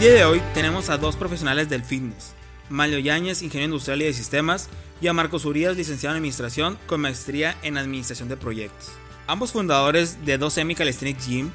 día de hoy tenemos a dos profesionales del fitness, Mario Yáñez, ingeniero industrial y de sistemas, y a Marcos Urias, licenciado en administración con maestría en administración de proyectos. Ambos fundadores de 2M Calisthenics Gym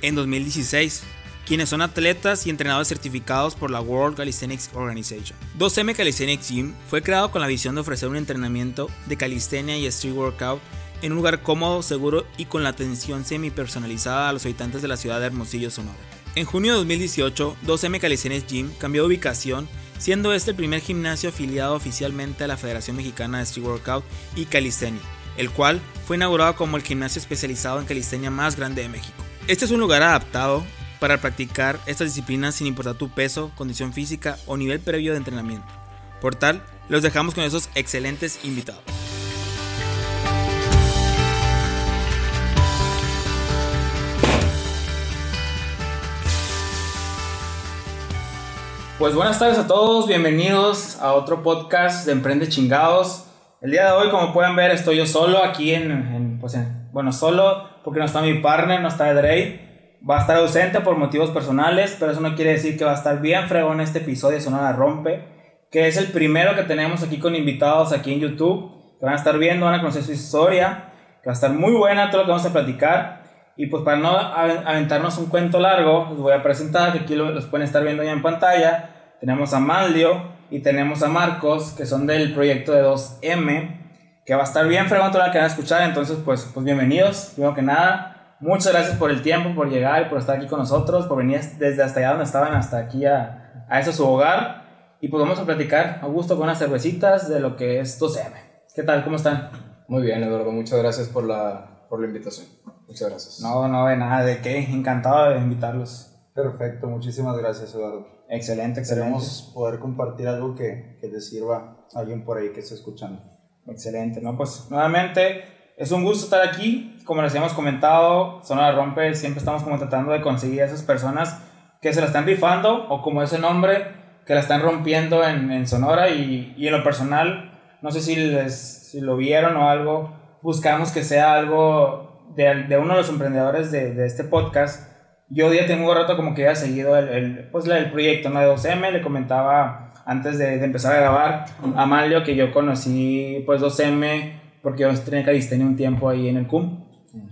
en 2016, quienes son atletas y entrenadores certificados por la World Calisthenics Organization. 2M Calisthenics Gym fue creado con la visión de ofrecer un entrenamiento de calistenia y street workout en un lugar cómodo, seguro y con la atención semi personalizada a los habitantes de la ciudad de Hermosillo, Sonora. En junio de 2018, 2M Calisthenics Gym cambió de ubicación, siendo este el primer gimnasio afiliado oficialmente a la Federación Mexicana de Street Workout y Calistenia, el cual fue inaugurado como el gimnasio especializado en calistenia más grande de México. Este es un lugar adaptado para practicar estas disciplinas sin importar tu peso, condición física o nivel previo de entrenamiento. Por tal, los dejamos con esos excelentes invitados. Pues buenas tardes a todos, bienvenidos a otro podcast de Emprende Chingados. El día de hoy, como pueden ver, estoy yo solo aquí en, pues bueno, solo porque no está mi partner, no está Dre va a estar ausente por motivos personales, pero eso no quiere decir que va a estar bien fregón este episodio de Sonora Rompe, que es el primero que tenemos aquí con invitados aquí en YouTube, que van a estar viendo, van a conocer su historia, va a estar muy buena todo lo que vamos a platicar. Y pues para no aventarnos un cuento largo, les voy a presentar, que aquí los pueden estar viendo ya en pantalla. Tenemos a Maldio y tenemos a Marcos, que son del proyecto de 2M, que va a estar bien fregón todo lo que van a escuchar. Entonces, pues, pues bienvenidos, primero que nada. Muchas gracias por el tiempo, por llegar y por estar aquí con nosotros, por venir desde hasta allá donde estaban hasta aquí a, a ese su hogar. Y pues vamos a platicar a gusto con unas cervecitas de lo que es 2M. ¿Qué tal? ¿Cómo están? Muy bien, Eduardo. Muchas gracias por la, por la invitación. Muchas gracias. No, no, de nada. ¿De qué? Encantado de invitarlos. Perfecto. Muchísimas gracias, Eduardo. Excelente, excelente. Queremos poder compartir algo que, que le sirva a alguien por ahí que esté escuchando. Excelente. No, pues nuevamente es un gusto estar aquí. Como les hemos comentado, Sonora Rompe siempre estamos como tratando de conseguir a esas personas que se la están rifando o como ese nombre, que la están rompiendo en, en Sonora y, y, en lo personal, no sé si, les, si lo vieron o algo, buscamos que sea algo de, de uno de los emprendedores de, de, este podcast. Yo ya tengo un rato como que había seguido el, el, pues, el proyecto ¿no? de 2M, le comentaba antes de, de empezar a grabar a Malio que yo conocí pues 2M porque yo tenía calistenia un tiempo ahí en el CUM.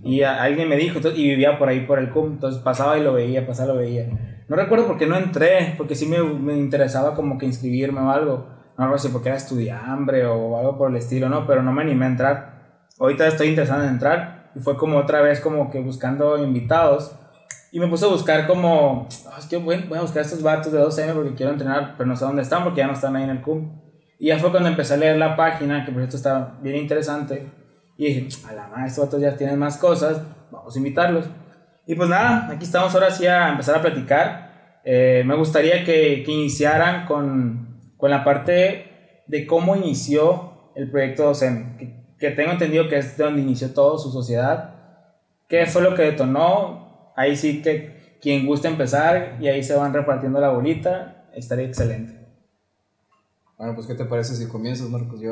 Y alguien me dijo, y vivía por ahí por el CUM, entonces pasaba y lo veía, pasaba y lo veía. No recuerdo por qué no entré, porque sí me, me interesaba como que inscribirme o algo. No algo así porque era estudiambre o algo por el estilo, ¿no? Pero no me animé a entrar. Ahorita estoy interesado en entrar y fue como otra vez como que buscando invitados. Y me puse a buscar como, oh, es que voy, voy a buscar estos vatos de 2M porque quiero entrenar, pero no sé dónde están porque ya no están ahí en el CUM. Y ya fue cuando empecé a leer la página, que por cierto está bien interesante. Y dije, a la madre, estos otros ya tienen más cosas, vamos a invitarlos. Y pues nada, aquí estamos ahora sí a empezar a platicar. Eh, me gustaría que, que iniciaran con, con, la parte de cómo inició el proyecto 2M, que, que, tengo entendido que es de donde inició todo su sociedad. ¿Qué fue lo que detonó? Ahí sí que quien guste empezar y ahí se van repartiendo la bolita, estaría excelente. Bueno, pues ¿qué te parece si comienzas, Marcos? Yo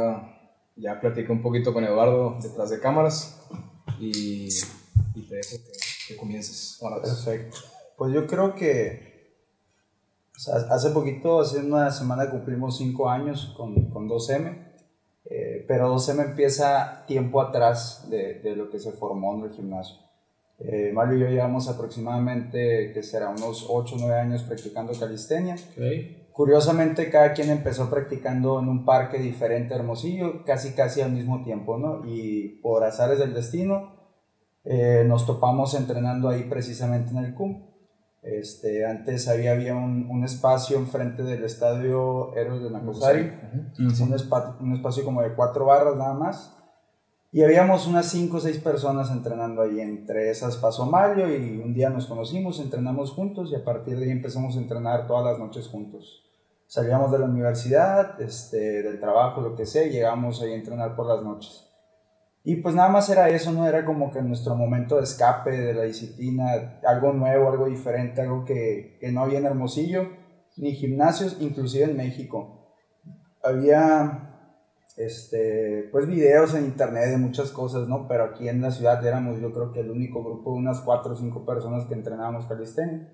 ya platiqué un poquito con Eduardo detrás de cámaras y, y te dejo que, que comiences. Bueno, Perfecto. Pues yo creo que o sea, hace poquito, hace una semana cumplimos cinco años con, con 2M, eh, pero 2M empieza tiempo atrás de, de, lo que se formó en el gimnasio. Eh, Mario y yo llevamos aproximadamente, que será unos 8 o 9 años practicando calistenia. Okay. Curiosamente, cada quien empezó practicando en un parque diferente, Hermosillo, casi casi al mismo tiempo, ¿no? Y por azares del destino, eh, nos topamos entrenando ahí precisamente en el CUM. Este, antes había, había un, un espacio enfrente del estadio Héroes de Nacosari, uh -huh. un, espa un espacio como de cuatro barras nada más. Y habíamos unas 5 o 6 personas entrenando ahí. Entre esas pasó Mario y un día nos conocimos, entrenamos juntos y a partir de ahí empezamos a entrenar todas las noches juntos. Salíamos de la universidad, este, del trabajo, lo que sea, y llegamos ahí a entrenar por las noches. Y pues nada más era eso, ¿no? Era como que nuestro momento de escape de la disciplina, algo nuevo, algo diferente, algo que, que no había en Hermosillo, ni gimnasios, inclusive en México. Había este, pues videos en internet de muchas cosas, ¿no? Pero aquí en la ciudad éramos yo creo que el único grupo de unas 4 o 5 personas que entrenábamos calistenia.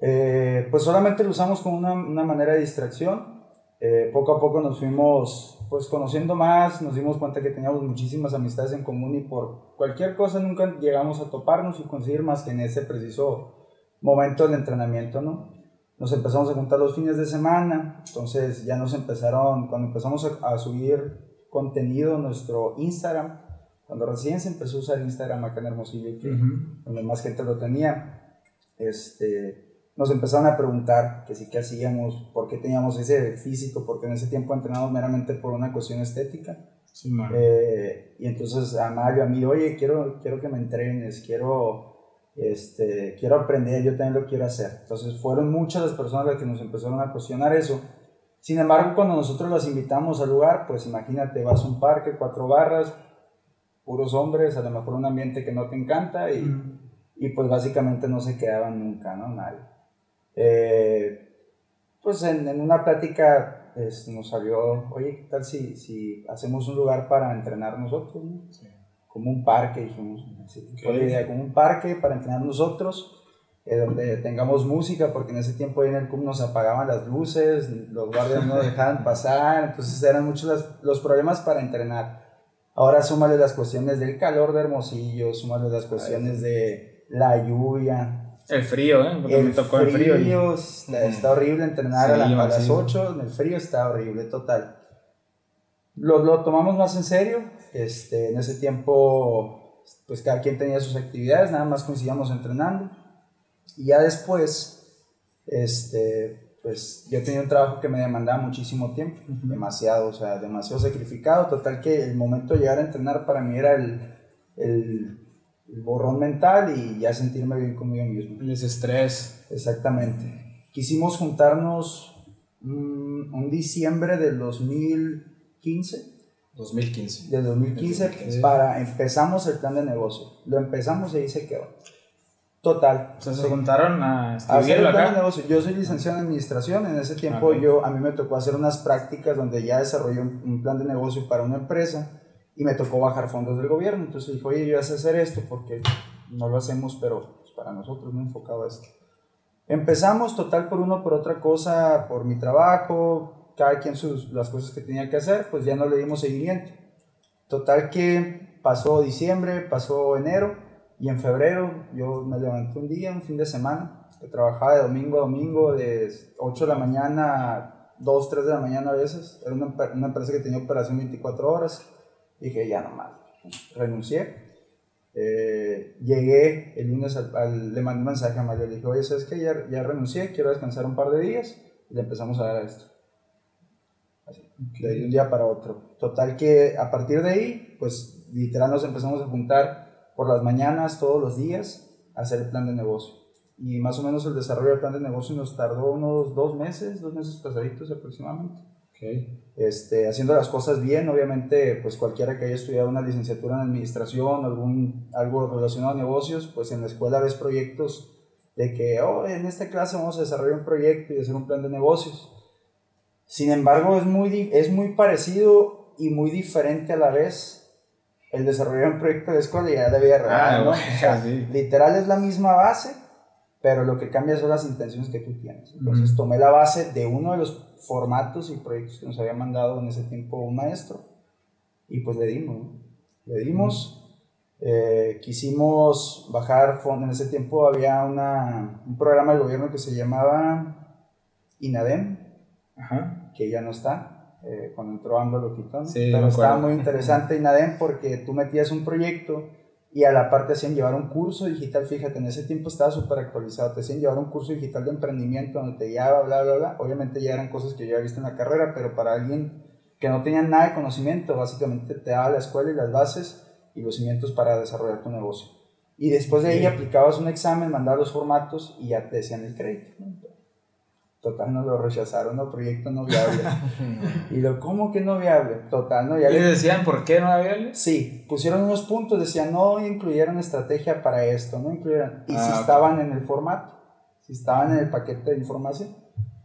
Eh, pues solamente lo usamos como una, una manera de distracción. Eh, poco a poco nos fuimos pues conociendo más, nos dimos cuenta que teníamos muchísimas amistades en común y por cualquier cosa nunca llegamos a toparnos y conseguir más que en ese preciso momento del entrenamiento, ¿no? Nos empezamos a juntar los fines de semana, entonces ya nos empezaron, cuando empezamos a, a subir contenido en nuestro Instagram, cuando recién se empezó a usar Instagram acá en Hermosillo, que donde más gente lo tenía, este, nos empezaron a preguntar que sí que hacíamos, por qué teníamos ese físico, porque en ese tiempo entrenamos meramente por una cuestión estética. Sí. Eh, y entonces a Mario, a mí, oye, quiero, quiero que me entrenes, quiero, este, quiero aprender, yo también lo quiero hacer. Entonces fueron muchas las personas las que nos empezaron a cuestionar eso. Sin embargo, cuando nosotros las invitamos al lugar, pues imagínate, vas a un parque, cuatro barras, puros hombres, a lo mejor un ambiente que no te encanta y, y pues básicamente no se quedaban nunca, ¿no? Nadie. Eh, pues en, en, una plática pues, nos salió, oye, ¿qué tal si, si hacemos un lugar para entrenar nosotros? ¿no? Sí. Como un parque, dijimos. Así, okay. la idea, como un parque para entrenar nosotros, eh, donde tengamos música, porque en ese tiempo ahí en el CUM nos apagaban las luces, los guardias no dejaban pasar, entonces eran muchos los, los problemas para entrenar. Ahora súmale las cuestiones del calor de Hermosillo, súmale las cuestiones de la lluvia, el frío, ¿eh? Porque el me tocó frío, el frío. y- está, está horrible entrenar Sí, a, la- a sí. las 8, en el frío está horrible, total. Lo, lo tomamos más en serio, este, en ese tiempo, pues cada quien tenía sus actividades, nada más coincidíamos entrenando. Y ya después, este, pues yo tenía un trabajo que me demandaba muchísimo tiempo, demasiado, o sea, demasiado sacrificado, total que el momento de llegar a entrenar para mí era el, el, el borrón mental y ya sentirme bien conmigo mismo. El desestrés. Exactamente. Quisimos juntarnos mm, un diciembre del 2015, 2015. del 2015 2015. para empezamos el plan de negocio. Lo empezamos y ahí se quedó. Total. O sea, se juntaron a A hacer el escribirlo plan de acá. negocio. Yo soy licenciado en administración. En ese tiempo yo a mí me tocó hacer unas prácticas donde ya desarrollé un, un plan de negocio para una empresa y me tocó bajar fondos del gobierno. Entonces dije, oye, yo sé hacer esto porque no lo hacemos, pero pues, para nosotros no enfocado a esto. Empezamos total por uno, por otra cosa, por mi trabajo, cada quien sus, las cosas que tenía que hacer, pues ya no le dimos seguimiento. Total que pasó diciembre, pasó enero y en febrero yo me levanté un día, un fin de semana, que trabajaba de domingo a domingo, de 8 de la mañana a 2, 3 de la mañana a veces. Era una, una empresa que tenía operación 24 horas. Dije, ya nomás, renuncié. Eh, llegué el lunes, al, al- le mandé un mensaje a Mario, le dije, oye, ¿sabes qué? Ya, ya renuncié, quiero descansar un par de días y le empezamos a dar a esto. Así, de un día para otro. Total que a partir de ahí, pues literal nos empezamos a juntar por las mañanas, todos los días, a hacer el plan de negocio. Y más o menos el desarrollo del plan de negocio nos tardó unos dos meses, dos meses pasaditos aproximadamente este, haciendo las cosas bien, obviamente, pues cualquiera que haya estudiado una licenciatura en administración, algún, algo relacionado a negocios, pues en la escuela ves proyectos de que, oh, en esta clase vamos a desarrollar un proyecto y hacer un plan de negocios. Sin embargo, es muy, es muy parecido y muy diferente a la vez el desarrollar un proyecto de escuela y ya de vida real, Ah, ¿no? bueno, O sea, sí. literal es la misma base, pero lo que cambia son las intenciones que tú tienes. Entonces tomé la base de uno de los formatos y proyectos que nos había mandado en ese tiempo un maestro y pues le dimos, ¿no? Le dimos, eh, quisimos bajar fondos, en ese tiempo había una, un programa del gobierno que se llamaba INADEM, Ajá. que ya no está, eh, cuando entró AMLO lo quitó. Sí, pero estaba muy interesante INADEM porque tú metías un proyecto y a la parte hacían llevar un curso digital, fíjate, en ese tiempo estaba súper actualizado, te hacían llevar un curso digital de emprendimiento donde te guiaba, bla, bla, bla, obviamente ya eran cosas que yo había visto en la carrera, pero para alguien que no tenía nada de conocimiento, básicamente te daba la escuela y las bases y los cimientos para desarrollar tu negocio. Y después de ahí aplicabas un examen, mandabas los formatos y ya te decían el crédito. Total, no lo rechazaron, no, proyecto no viable. y lo, ¿cómo que no viable? Total, no, ya ¿Y les decían por qué no había? Sí, pusieron unos puntos, decían no incluyeron estrategia para esto, no incluyeron. Y Ah, si estaban en el formato, si estaban en el paquete de información.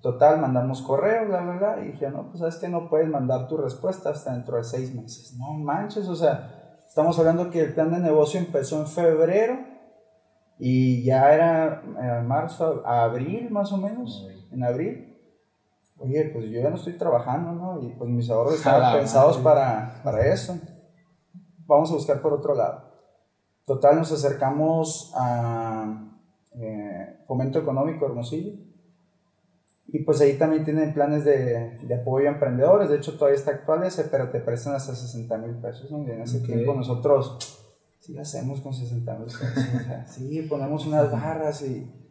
Total, mandamos correo, bla, bla, bla. Y dije, no, pues sabes que no puedes mandar tu respuesta hasta dentro de seis meses. No manches, o sea, estamos hablando que el plan de negocio empezó en febrero Y ya era eh, marzo, abril más o menos, en abril. Oye, pues yo ya no estoy trabajando, ¿no? Y pues mis ahorros estaban pensados para, para eso. Vamos a buscar por otro lado. Total, nos acercamos a eh, Fomento Económico Hermosillo. Y pues ahí también tienen planes de, de, apoyo a emprendedores. De hecho, todavía está actual ese, pero te prestan hasta 60 mil pesos. ¿no? en ese tiempo nosotros sí hacemos con 60 mil pesos. sí, ponemos unas barras y,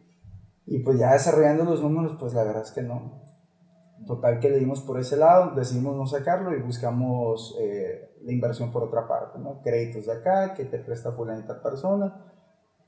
y pues ya desarrollando los números, pues la verdad es que no. Total que le dimos por ese lado, decidimos no sacarlo y buscamos eh, la inversión por otra parte, ¿no? Créditos de acá, que te presta fulanita persona.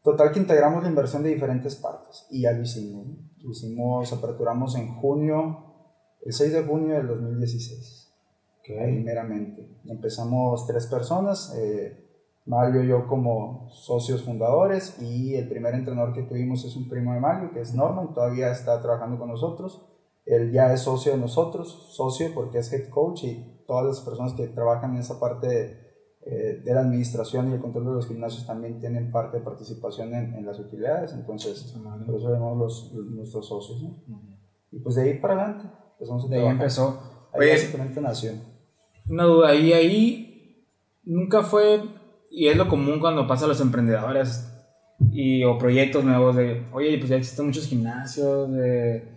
Total que integramos la inversión de diferentes partes y ya lo hicimos. Lo hicimos, aperturamos en junio, el 6 de junio del 2016. Okay. Primeramente. Empezamos tres personas, eh, Mario y yo como socios fundadores y el primer entrenador que tuvimos es un primo de Mario, que es Norman, todavía está trabajando con nosotros. Él ya es socio de nosotros, socio porque es head coach y todas las personas que trabajan en esa parte de, eh, de la administración y el control de los gimnasios también tienen parte de participación en, en las utilidades, entonces por eso vemos los, nuestros socios. ¿no? Y pues de ahí para adelante, empezamos a de ahí empezó. Ahí Oye, básicamente nació. Una duda, ahí, ahí nunca fue, y es lo común cuando pasa a los emprendedores y, o proyectos nuevos de, oye, pues ya existen muchos gimnasios, de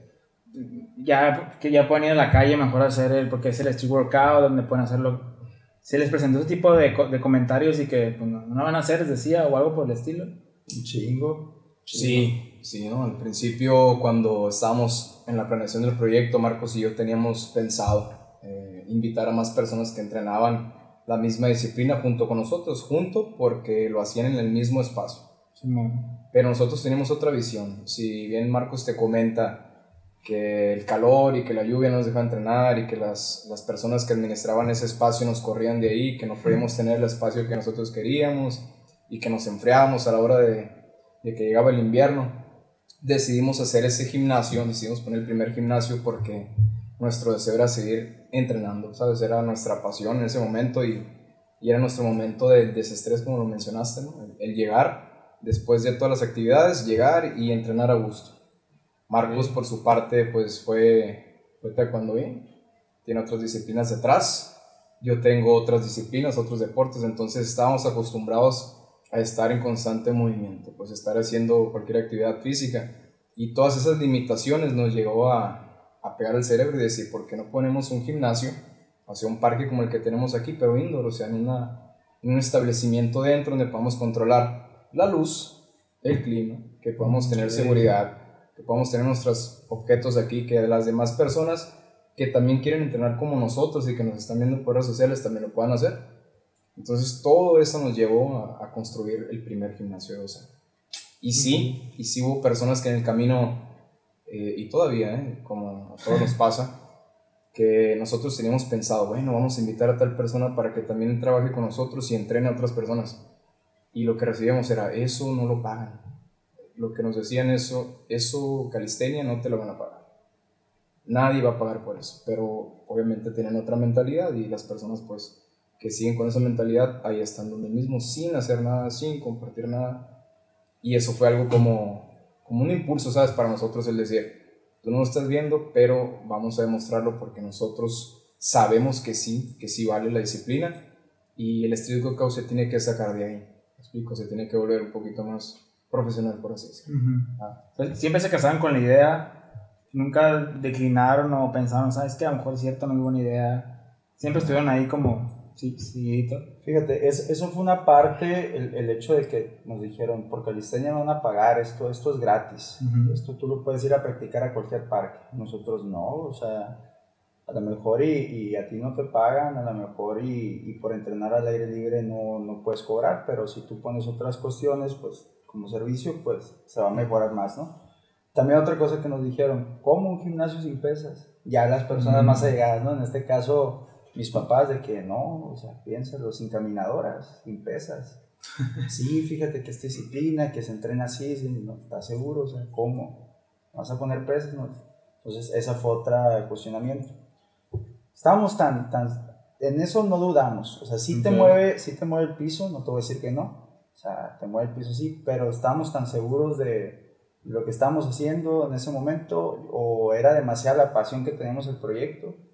ya que ya pueden ir a la calle mejor hacer el, porque es el street workout donde pueden hacerlo. Se les presentó ese tipo de, de comentarios y que pues, no, no, van a hacer, les decía, o algo por el estilo. Un chingo. Sí, sí, ¿no? Al principio, cuando estábamos en la planeación del proyecto, Marcos y yo teníamos pensado eh, invitar a más personas que entrenaban la misma disciplina junto con nosotros, junto porque lo hacían en el mismo espacio. Sí, Pero nosotros teníamos otra visión. Si bien Marcos te comenta que el calor y que la lluvia nos dejaba entrenar y que las, las, personas que administraban ese espacio nos corrían de ahí, que no podíamos tener el espacio que nosotros queríamos y que nos enfriábamos a la hora de, de que llegaba el invierno, decidimos hacer ese gimnasio, decidimos poner el primer gimnasio porque nuestro deseo era seguir entrenando, ¿sabes? Era nuestra pasión en ese momento y, y era nuestro momento de desestrés, como lo mencionaste, ¿no? el, llegar después de todas las actividades, llegar y entrenar a gusto. Marcos, por su parte, pues fue, fue taekwondo bien. Tiene otras disciplinas detrás. Yo tengo otras disciplinas, otros deportes. Entonces estábamos acostumbrados a estar en constante movimiento, pues estar haciendo cualquier actividad física. Y todas esas limitaciones nos llegó a, a pegar el cerebro y decir, ¿por qué no ponemos un gimnasio hacia un parque como el que tenemos aquí, pero indoor? O sea, en, una, en un establecimiento dentro donde podamos controlar la luz, el clima, que podamos tener seguridad que podamos tener nuestros objetos aquí, que las demás personas que también quieren entrenar como nosotros y que nos están viendo por redes sociales también lo puedan hacer. Entonces todo eso nos llevó a, a construir el primer gimnasio de OSA. Y sí, y sí hubo personas que en el camino, eh, y todavía, eh, como a todos nos pasa, que nosotros teníamos pensado, bueno, vamos a invitar a tal persona para que también trabaje con nosotros y entrene a otras personas. Y lo que recibíamos era, eso no lo pagan lo que nos decían eso, eso calistenia no te lo van a pagar. Nadie va a pagar por eso, pero obviamente tienen otra mentalidad y las personas pues que siguen con esa mentalidad ahí están donde mismo sin hacer nada, sin compartir nada. Y eso fue algo como, como un impulso, ¿sabes? Para nosotros el decir, tú no lo estás viendo, pero vamos a demostrarlo porque nosotros sabemos que sí, que sí vale la disciplina y el street workout se tiene que sacar de ahí. ¿Me explico? Se tiene que volver un poquito más profesional, por así decirlo. ah. Siempre se casaban con la idea, nunca declinaron o pensaron, ¿sabes qué? A lo mejor es cierto, no es buena idea. Siempre estuvieron ahí como, sí, sí. Fíjate, es, eso fue una parte, el, el, hecho de que nos dijeron, porque Calistenia no van a pagar, esto, esto es gratis. Uh -huh. Esto tú lo puedes ir a practicar a cualquier parque. Nosotros no, o sea, a lo mejor y, y, a ti no te pagan, a lo mejor y, y, por entrenar al aire libre no, no puedes cobrar, pero si tú pones otras cuestiones, pues como servicio, pues se va a mejorar más, ¿no? También otra cosa que nos dijeron, ¿cómo un gimnasio sin pesas? Ya las personas más allegadas, ¿no? En este caso, mis papás, de que no, o sea, piénsalo, sin caminadoras, sin pesas. sí, fíjate que esta disciplina, que se entrena así, ¿no? ¿estás seguro? O sea, ¿cómo? ¿Vas a poner pesas? No. Entonces, esa fue otra cuestionamiento. Estábamos tan, tan, en eso no dudamos, o sea, sí te mueve, sí te mueve el piso, no te voy a decir que no, O sea, te mueve el piso sí, pero estábamos tan seguros de lo que estábamos haciendo en ese momento o era demasiada la pasión que teníamos el proyecto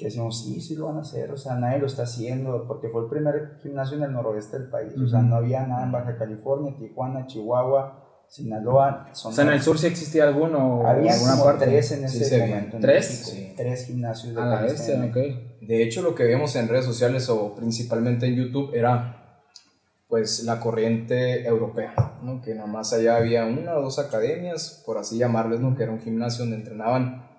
que decimos, sí, sí lo van a hacer, o sea, nadie lo está haciendo, porque fue el primer gimnasio en el noroeste del país, o sea, no había nada en Baja California, Tijuana, Chihuahua, Sinaloa. Sonora. O sea, en el sur sí existía alguno. Había alguna como parte? tres en ese momento. ¿Tres? sí. Tres gimnasios de la este, okay. De hecho, lo que vemos en redes sociales o principalmente en YouTube era pues la corriente europea, ¿no? que nada más allá había una o dos academias, por así llamarles, ¿no? que era un gimnasio donde entrenaban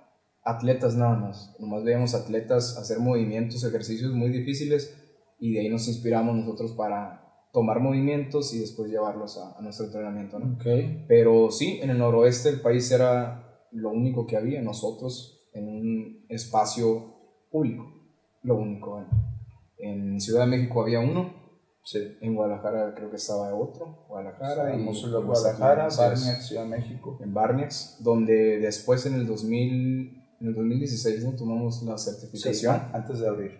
atletas nada más. Nomás veíamos atletas hacer movimientos, ejercicios muy difíciles y de ahí nos inspiramos nosotros para tomar movimientos y después llevarlos a, nuestro entrenamiento. ¿no? Okay. Pero sí, en el noroeste del país era lo único que había nosotros en un espacio público. Lo único. En Ciudad de México había uno. Sí. En Guadalajara creo que estaba otro. Guadalajara. y Guadalajara, Barniax, Ciudad de México. En Barniax, donde después en el 2000 en el 2016 ¿no? tomamos la certificación. antes de abrir.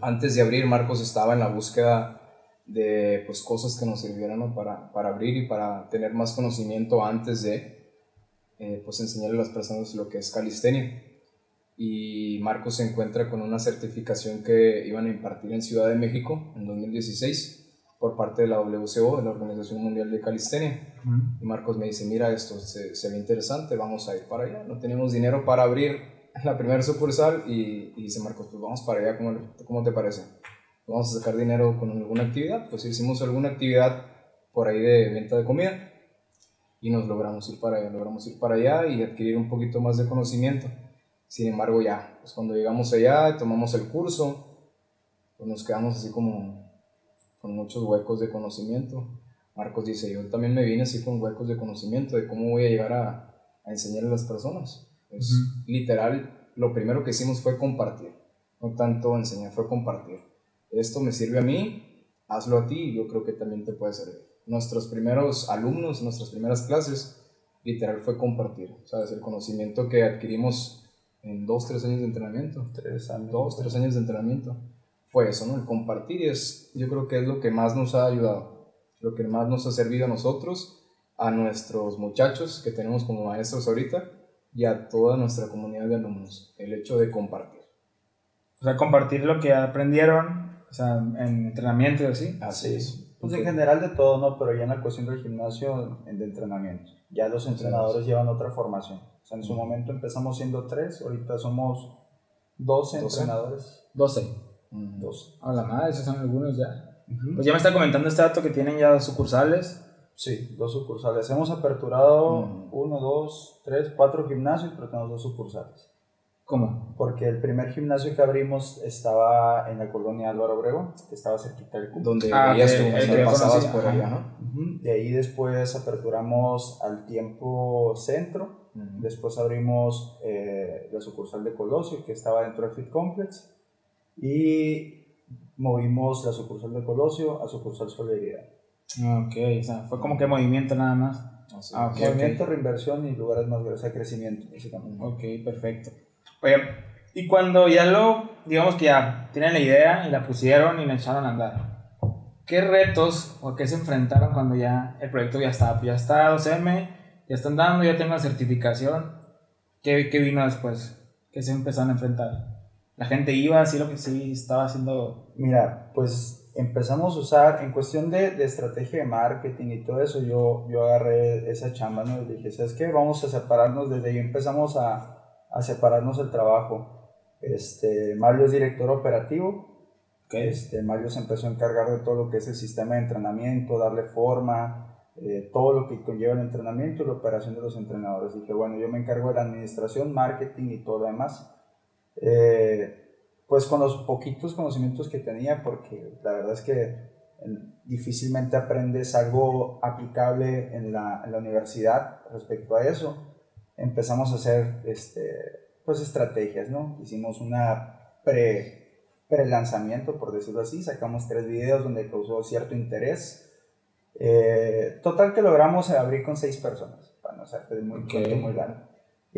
Antes de abrir, Marcos estaba en la búsqueda de pues, cosas que nos sirvieran para, para, abrir y para tener más conocimiento antes de eh, pues, enseñarle a las personas lo que es calistenia. Y Marcos se encuentra con una certificación que iban a impartir en Ciudad de México en 2016 por parte de la WCO, de la Organización Mundial de Calistenia. Y Marcos me dice, mira, esto se, se, ve interesante, vamos a ir para allá. No tenemos dinero para abrir la primera sucursal y, y dice Marcos, pues vamos para allá, ¿cómo, cómo te parece? Vamos a sacar dinero con alguna actividad. Pues hicimos alguna actividad por ahí de venta de comida y nos logramos ir para allá, logramos ir para allá y adquirir un poquito más de conocimiento. Sin embargo, ya, pues cuando llegamos allá, tomamos el curso, pues nos quedamos así como con muchos huecos de conocimiento. Marcos dice, yo también me vine así con huecos de conocimiento de cómo voy a llegar a, a enseñar a las personas. Es literal, lo primero que hicimos fue compartir, no tanto enseñar, fue compartir. Esto me sirve a mí, hazlo a ti yo creo que también te puede servir. Nuestros primeros alumnos, nuestras primeras clases, literal fue compartir, ¿sabes? El conocimiento que adquirimos en dos, tres años de entrenamiento. Tres años. Dos, tres años de entrenamiento fue eso, ¿no? El compartir es, yo creo que es lo que más nos ha ayudado, lo que más nos ha servido a nosotros, a nuestros muchachos que tenemos como maestros ahorita y a toda nuestra comunidad de alumnos, el hecho de compartir. O sea, compartir lo que aprendieron, o sea, en entrenamiento y así. Así es. Pues en general de todo, ¿no? Pero ya en la cuestión del gimnasio, de entrenamiento. Ya los entrenadores llevan otra formación. O sea, en su momento empezamos siendo tres, ahorita somos 12 entrenadores. 12. Dos. A la madre, esos son algunos ya. Pues ya me está comentando este dato que tienen ya sucursales. Sí, dos sucursales. Hemos aperturado uno, dos, tres, cuatro gimnasios, pero tenemos dos sucursales. ¿Cómo? Porque el primer gimnasio que abrimos estaba en la colonia Álvaro Obregón, que estaba cerquita del CUP. Donde ah, tú, pasabas por allá, ¿no? De ahí después aperturamos al tiempo centro. Después abrimos eh, la sucursal de Colosio, que estaba dentro del Fit Complex y movimos la sucursal de Colosio a sucursal Solidaridad. Ok, o sea, fue como que movimiento nada más. ah, movimiento, reinversión y lugares más grandes, o sea, crecimiento, básicamente. Ok, perfecto. Oye, y cuando ya lo, digamos que ya tienen la idea y la pusieron y la echaron a andar, ¿qué retos o qué se enfrentaron cuando ya el proyecto ya está? Ya está 2M, ya están dando, ya tengo la certificación. ¿Qué, qué vino después? ¿Qué se empezaron a enfrentar? La gente iba, así lo que sí estaba haciendo. Mira, pues empezamos a usar, en cuestión de, de estrategia de marketing y todo eso, yo, yo agarré esa chamba, ¿no? Y dije, ¿sabes qué? Vamos a separarnos, desde ahí empezamos a, a separarnos el trabajo. Este, Mario es director operativo, este, Mario se empezó a encargar de todo lo que es el sistema de entrenamiento, darle forma, eh, todo lo que conlleva el entrenamiento y la operación de los entrenadores. Dije, bueno, yo me encargo de la administración, marketing y todo lo demás. Eh, pues con los poquitos conocimientos que tenía, porque la verdad es que difícilmente aprendes algo aplicable en la, en la universidad respecto a eso. Empezamos a hacer este, pues estrategias, ¿no? Hicimos una pre, pre-lanzamiento, por decirlo así, sacamos tres videos donde causó cierto interés. Eh, total que logramos abrir con seis personas, para no ser muy, muy largo.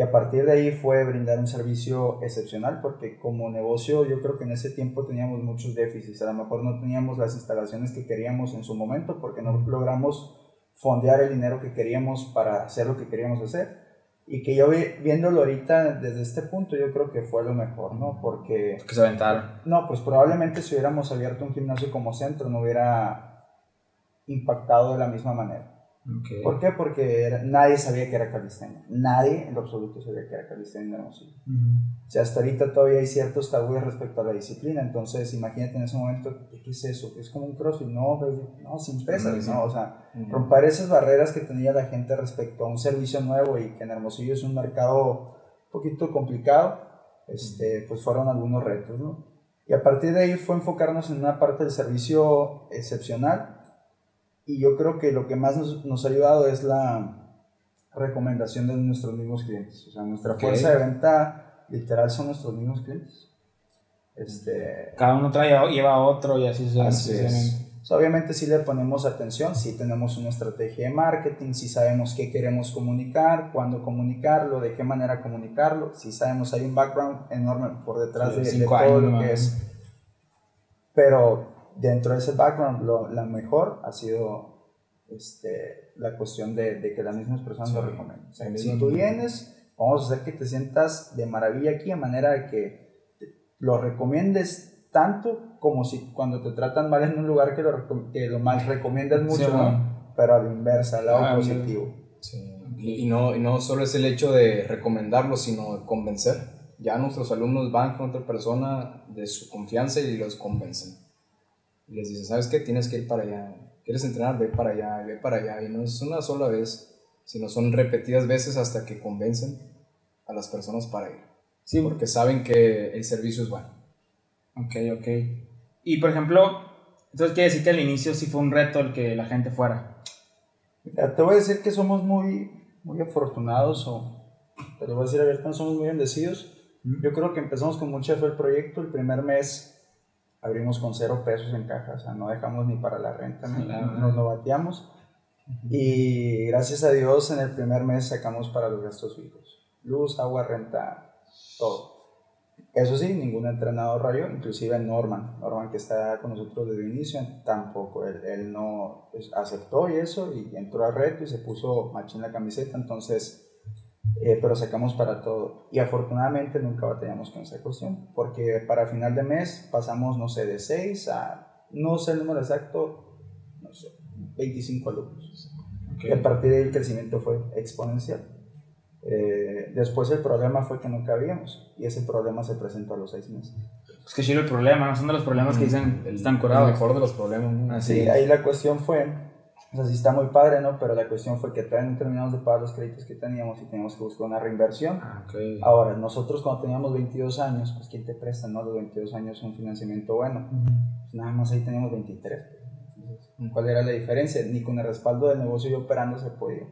Y a partir de ahí fue brindar un servicio excepcional porque como negocio yo creo que en ese tiempo teníamos muchos déficits. A lo mejor no teníamos las instalaciones que queríamos en su momento porque no logramos fondear el dinero que queríamos para hacer lo que queríamos hacer. Y que yo viéndolo ahorita desde este punto, yo creo que fue lo mejor, ¿no? Porque... Que se aventaron. No, pues probablemente si hubiéramos abierto un gimnasio como centro no hubiera impactado de la misma manera. ¿Por qué? Porque nadie sabía que era calistenia. Nadie en lo absoluto sabía que era calistenia en O sea, hasta ahorita todavía hay ciertos tabúes respecto a la disciplina. Entonces, imagínate en ese momento, ¿qué es eso? ¿Es como un crossfit? No, pues, no sin pesas, ¿no? O sea, romper esas barreras que tenía la gente respecto a un servicio nuevo y que en Hermosillo es un mercado un poquito complicado, este, pues fueron algunos retos, ¿no? Y a partir de ahí fue enfocarnos en una parte del servicio excepcional y yo creo que lo que más nos, nos, ha ayudado es la recomendación de nuestros mismos clientes. O sea, nuestra fuerza de venta literal son nuestros mismos clientes. Este, Cada uno trae, lleva a otro y así sucesivamente. obviamente sí le ponemos atención, sí tenemos una estrategia de marketing, sí sabemos qué queremos comunicar, cuándo comunicarlo, de qué manera comunicarlo, sí sabemos, hay un background enorme por detrás de, de, todo lo que es. Pero dentro de ese background, lo, la mejor ha sido este, la cuestión de, de, que las mismas personas lo recomienden. si tú vienes, vamos a hacer que te sientas de maravilla aquí, de manera de que lo recomiendes tanto como si cuando te tratan mal en un lugar que lo, que lo mal recomiendas mucho, pero a la inversa, al lado ah, positivo. Y, no, y no solo es el hecho de recomendarlo, sino convencer. Ya nuestros alumnos van con otra persona de su confianza y los convencen y les dice, ¿sabes qué? Tienes que ir para allá. ¿Quieres entrenar? Ve para allá, ve para allá. Y no es una sola vez, sino son repetidas veces hasta que convencen a las personas para ir. Sí. Porque saben que el servicio es bueno. Ok, ok. Y por ejemplo, entonces quiere decir que al inicio sí fue un reto el que la gente fuera. te voy a decir que somos muy, muy afortunados o te lo voy a decir abiertamente, somos muy bendecidos. Yo creo que empezamos con mucha fe el proyecto. El primer mes abrimos con cero pesos en caja, o sea, no dejamos ni para la renta, nos lo bateamos. Y gracias a Dios en el primer mes sacamos para los gastos fijos, luz, agua, renta, todo. Eso sí, ningún entrenador rayó, inclusive Norman, Norman que está con nosotros desde el inicio, tampoco, él, él no pues, aceptó y eso, y entró al reto y se puso machín la camiseta, entonces eh, pero sacamos para todo. Y afortunadamente nunca batallamos con esa cuestión, porque para final de mes pasamos, no sé, de 6 a, no sé el número exacto, no sé, 25 alumnos. Y a partir de ahí el crecimiento fue exponencial. Eh, después el problema fue que no cabíamos y ese problema se presentó a los 6 meses. Es que sí, el problema, no son de los problemas que dicen están curados. El mejor de los problemas. Así, ahí la cuestión fue o sea, sí está muy padre, ¿no? Pero la cuestión fue que todavía no terminamos de pagar los créditos que teníamos y teníamos que buscar una reinversión. Ah, Ahora, nosotros cuando teníamos 22 años, pues ¿quién te presta, no? Los 22 años un financiamiento bueno. pues nada más ahí teníamos 23. ¿cuál era la diferencia? Ni con el respaldo del negocio y operando se podía.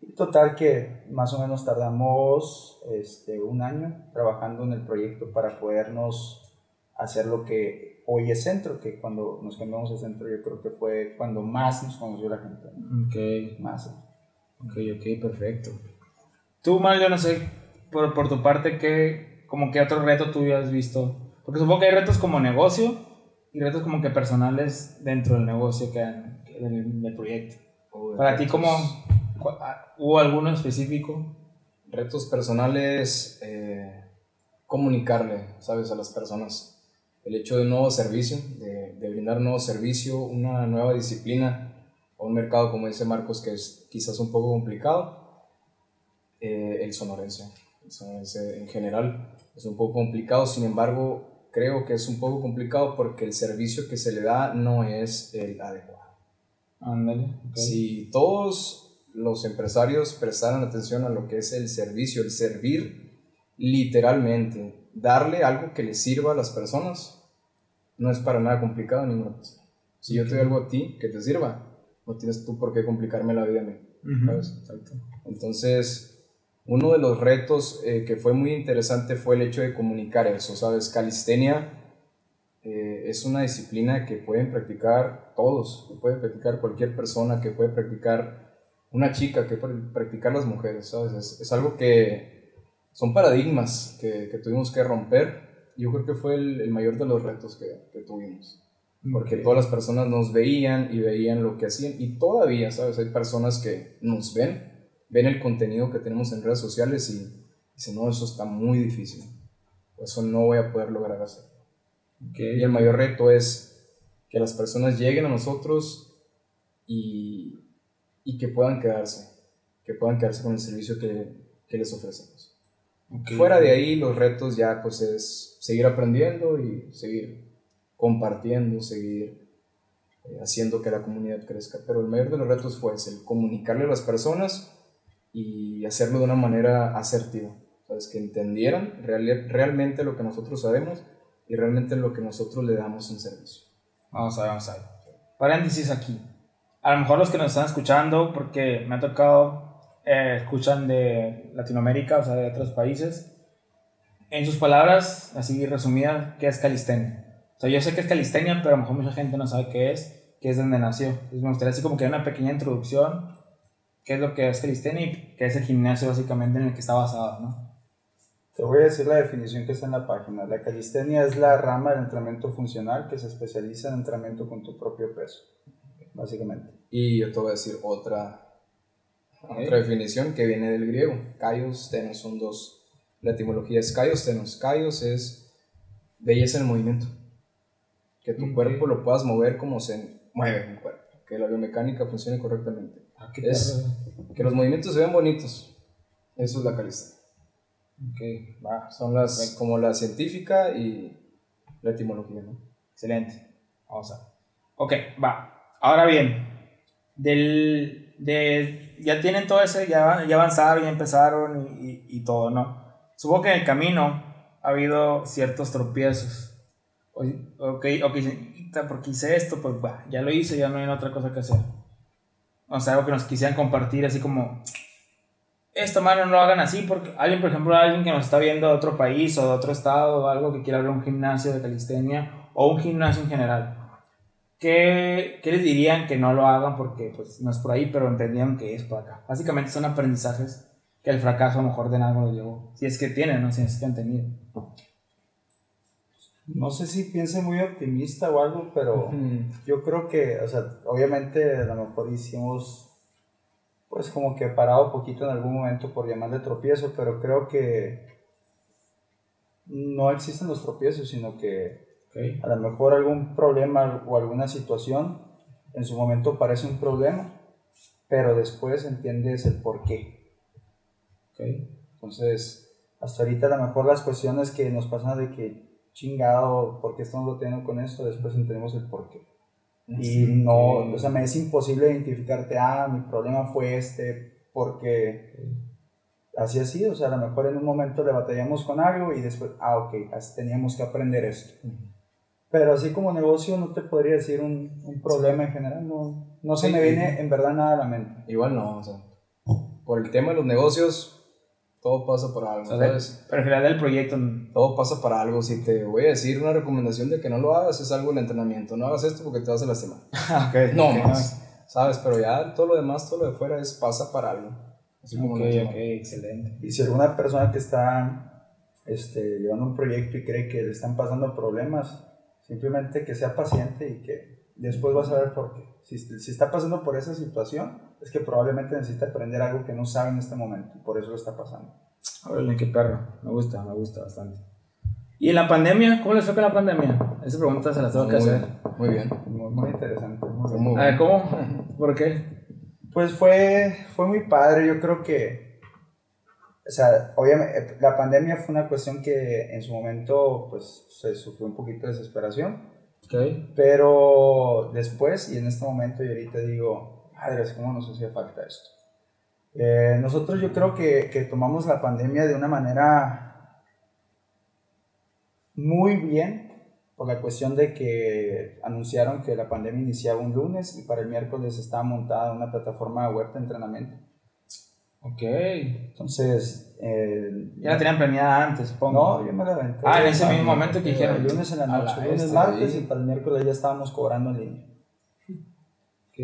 Y total que más o menos tardamos este, un año trabajando en el proyecto para podernos hacer lo que hoy es centro, que cuando nos cambiamos de centro yo creo que fue cuando más nos conoció la gente. Ok. Más. Ok, ok, perfecto. Tú, Mal, yo no sé, por, por tu parte, ¿qué, como qué otro reto tú has visto? Porque supongo que hay retos como negocio y retos como que personales dentro del negocio que, del, proyecto. Para ti, ¿cómo, ah, ¿hubo alguno específico? Retos personales, eh, comunicarle, ¿sabes? A las personas el hecho de un nuevo servicio, de, de, brindar un nuevo servicio, una nueva disciplina a un mercado, como dice Marcos, que es quizás un poco complicado, eh, el sonorense. El sonorense en general es un poco complicado, sin embargo, creo que es un poco complicado porque el servicio que se le da no es el adecuado. Si todos los empresarios prestaran atención a lo que es el servicio, el servir literalmente, darle algo que le sirva a las personas no es para nada complicado ni nada. Si yo te doy algo a ti que te sirva, no tienes tú por qué complicarme la vida a mí. Entonces, uno de los retos eh, que fue muy interesante fue el hecho de comunicar eso, ¿sabes? Calistenia eh, es una disciplina que pueden practicar todos, que puede practicar cualquier persona, que puede practicar una chica, que puede practicar las mujeres, ¿sabes? Es, es algo que son paradigmas que, que, tuvimos que romper. Yo creo que fue el, el mayor de los retos que, que tuvimos. Porque todas las personas nos veían y veían lo que hacían. Y todavía, ¿sabes? Hay personas que nos ven, ven el contenido que tenemos en redes sociales y dicen, no, eso está muy difícil. Eso no voy a poder lograr hacer. Y el mayor reto es que las personas lleguen a nosotros y, y que puedan quedarse. Que puedan quedarse con el servicio que, que les ofrecemos. Fuera de ahí, los retos ya pues es seguir aprendiendo y seguir compartiendo, seguir eh, haciendo que la comunidad crezca. Pero el mayor de los retos fue el comunicarle a las personas y hacerlo de una manera asertiva. ¿Sabes? Que entendieran realmente lo que nosotros sabemos y realmente lo que nosotros le damos en servicio. Vamos a ver, vamos a ver. Paréntesis aquí. A lo mejor los que nos están escuchando, porque me ha tocado eh, escuchan de Latinoamérica, o sea, de otros países. En sus palabras, así resumidas, ¿qué es calistenia? O sea, yo sé que es calistenia, pero a lo mejor mucha gente no sabe qué es, qué es donde nació. Entonces me gustaría así como que una pequeña introducción, qué es lo que es calistenia y qué es el gimnasio básicamente en el que está basado, ¿no? Te voy a decir la definición que está en la página. La calistenia es la rama del entrenamiento funcional que se especializa en entrenamiento con tu propio peso, básicamente. Y yo te voy a decir otra otra definición que viene del griego. Kaios, tenos son dos. La etimología es kaios, tenos. Kaios es belleza en el movimiento. Que tu cuerpo lo puedas mover como se mueve el cuerpo. Que la biomecánica funcione correctamente. Ah, es que los movimientos se vean bonitos. Eso es la calistenia. Okay, va. Son las como la científica y la etimología, ¿no? Excelente. Vamos a. Ok, va. Ahora bien, del, de, ya tienen todo ese, ya, ya avanzaron, ya empezaron y, y, todo, ¿no? Supongo que en el camino ha habido ciertos tropiezos. Ok, ok, porque hice esto, pues ya lo hice, ya no hay otra cosa que hacer. O sea, algo que nos quisieran compartir, así como, esto, mano, no lo hagan así, porque alguien, por ejemplo, alguien que nos está viendo de otro país o de otro estado o algo que quiera abrir un gimnasio de calistenia o un gimnasio en general ¿Qué, ¿Qué, les dirían que no lo hagan porque pues, no es por ahí, pero entendían que es por acá? Básicamente son aprendizajes que el fracaso a lo mejor de nada lo llevó. Si es que tienen, no si es que han tenido. No sé si piense muy optimista o algo, pero yo creo que, o sea, obviamente a lo mejor hicimos, pues como que parado un poquito en algún momento por llamarle tropiezo, pero creo que no existen los tropiezos, sino que a lo mejor algún problema o alguna situación en su momento parece un problema, pero después entiendes el por qué. Entonces, hasta ahorita a lo mejor las cuestiones que nos pasan de que chingado, ¿por qué estamos teniendo con esto? Después entendemos el por qué. Y no, o sea, me es imposible identificarte, ah, mi problema fue este, porque así ha sido, o sea, a lo mejor en un momento le batallamos con algo y después, ah, ok, teníamos que aprender esto. Pero así como negocio no te podría decir un, un problema en general, no, no se me viene en verdad nada a la mente. Igual no, o sea, por el tema de los negocios, todo pasa por algo, ¿sabes? Pero en general del proyecto... Todo pasa por algo, si te voy a decir una recomendación de que no lo hagas, es algo del entrenamiento, no hagas esto porque te vas a lastimar. okay, no más, ¿sabes? Pero ya todo lo demás, todo lo de fuera es pasa para algo. Así como okay, ok, excelente. Y si alguna persona que está este, llevando un proyecto y cree que le están pasando problemas, Simplemente que sea paciente y que después vas a ver por qué. Si, si está pasando por esa situación, es que probablemente necesita aprender algo que no sabe en este momento. Por eso lo está pasando. Órale, qué perro. Me gusta, me gusta bastante. ¿Y en la pandemia? ¿Cómo les fue con la pandemia? Esa pregunta se la tengo que hacer. Muy bien. Muy, muy interesante. Muy a ver, ¿cómo? ¿Por qué? Pues fue, fue muy padre. Yo creo que o sea, obviamente eh, la pandemia fue una cuestión que en su momento pues se sufrió un poquito de desesperación. Okay. Pero después y en este momento y ahorita digo, madre, ¿cómo nos hacía falta esto? Eh, nosotros yo creo que, que tomamos la pandemia de una manera muy bien por la cuestión de que anunciaron que la pandemia iniciaba un lunes y para el miércoles estaba montada una plataforma web de entrenamiento. Ok. Entonces. Eh, ya la tenían planeada antes, supongo. No, yo me la aventé. Ah, en ese mismo momento que dijeron. El lunes en la noche. El lunes, martes y para el miércoles ya estábamos cobrando en línea. Ok.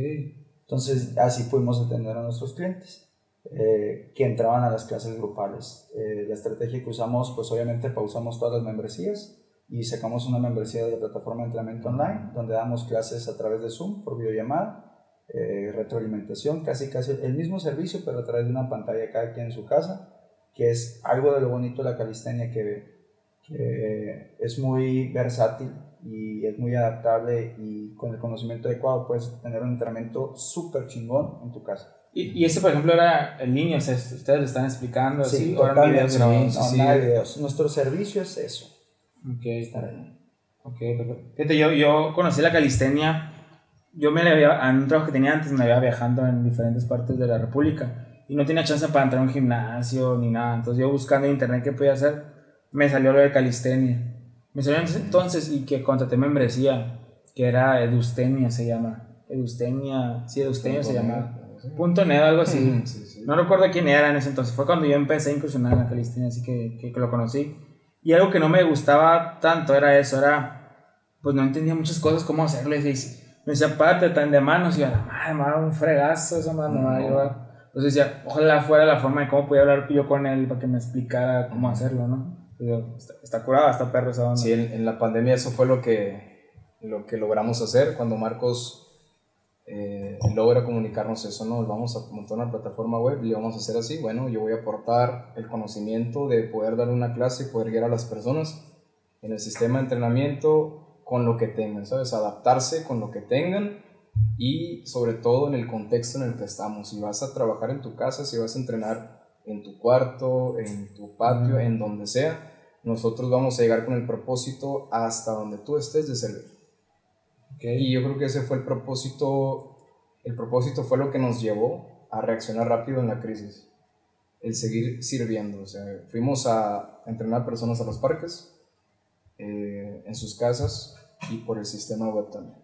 Entonces, así pudimos atender a nuestros clientes. eh, que entraban a las clases grupales. Eh, la estrategia que usamos, pues obviamente pausamos todas las membresías y sacamos una membresía de la plataforma de entrenamiento online, donde damos clases a través de Zoom por videollamada, eh, retroalimentación, casi casi el mismo servicio, pero a través de una pantalla cada quien en su casa, que es algo de lo bonito de la calistenia que, que es muy versátil y es muy adaptable y con el conocimiento adecuado puedes tener un entrenamiento súper chingón en tu casa. Y, y ese, por ejemplo, era el niño, o sea, ustedes le están explicando, Sí, ¿sí? O eran totalmente, videos no, no, sí, nada de sí. videos. Nuestro servicio es eso. Ok, estar ahí. ok, perfecto. Yo, yo conocí la calistenia, yo me había, en un trabajo que tenía antes, me había viajando en diferentes partes de la República y no tenía chance para entrar a un gimnasio ni nada. Entonces yo buscando en internet qué podía hacer, me salió lo de calistenia. Me salió entonces- y que contraté membresía, que era Edustenia se llama. Edustenia, sí, Edustenia se llama. Punto net, algo así. Sí, sí. No recuerdo quién era en ese entonces. Fue cuando yo empecé a incursionar en la calistenia, así que, que, que lo conocí. Y algo que no me gustaba tanto era eso, era, pues no entendía muchas cosas, cómo hacerlo. Y me decía, párate tan de manos. Y yo, la madre, me va a dar un fregazo, esa madre me va a llevar. Entonces decía, ojalá fuera la forma de cómo podía hablar yo con él para que me explicara cómo hacerlo, ¿no? Yo, está, está curada, está perro esa onda. Sí, en, en la pandemia eso fue lo que, lo que logramos hacer cuando Marcos eh, logra comunicarnos eso, ¿no? Vamos a montar una plataforma web y vamos a hacer así. Bueno, yo voy a aportar el conocimiento de poder dar una clase y poder guiar a las personas en el sistema de entrenamiento con lo que tengan, ¿sabes? Adaptarse con lo que tengan y sobre todo en el contexto en el que estamos. Si vas a trabajar en tu casa, si vas a entrenar en tu cuarto, en tu patio, en donde sea, nosotros vamos a llegar con el propósito hasta donde tú estés de servir. Y yo creo que ese fue el propósito, el propósito fue lo que nos llevó a reaccionar rápido en la crisis, el seguir sirviendo. O sea, fuimos a entrenar personas a los parques, eh, en sus casas y por el sistema web también.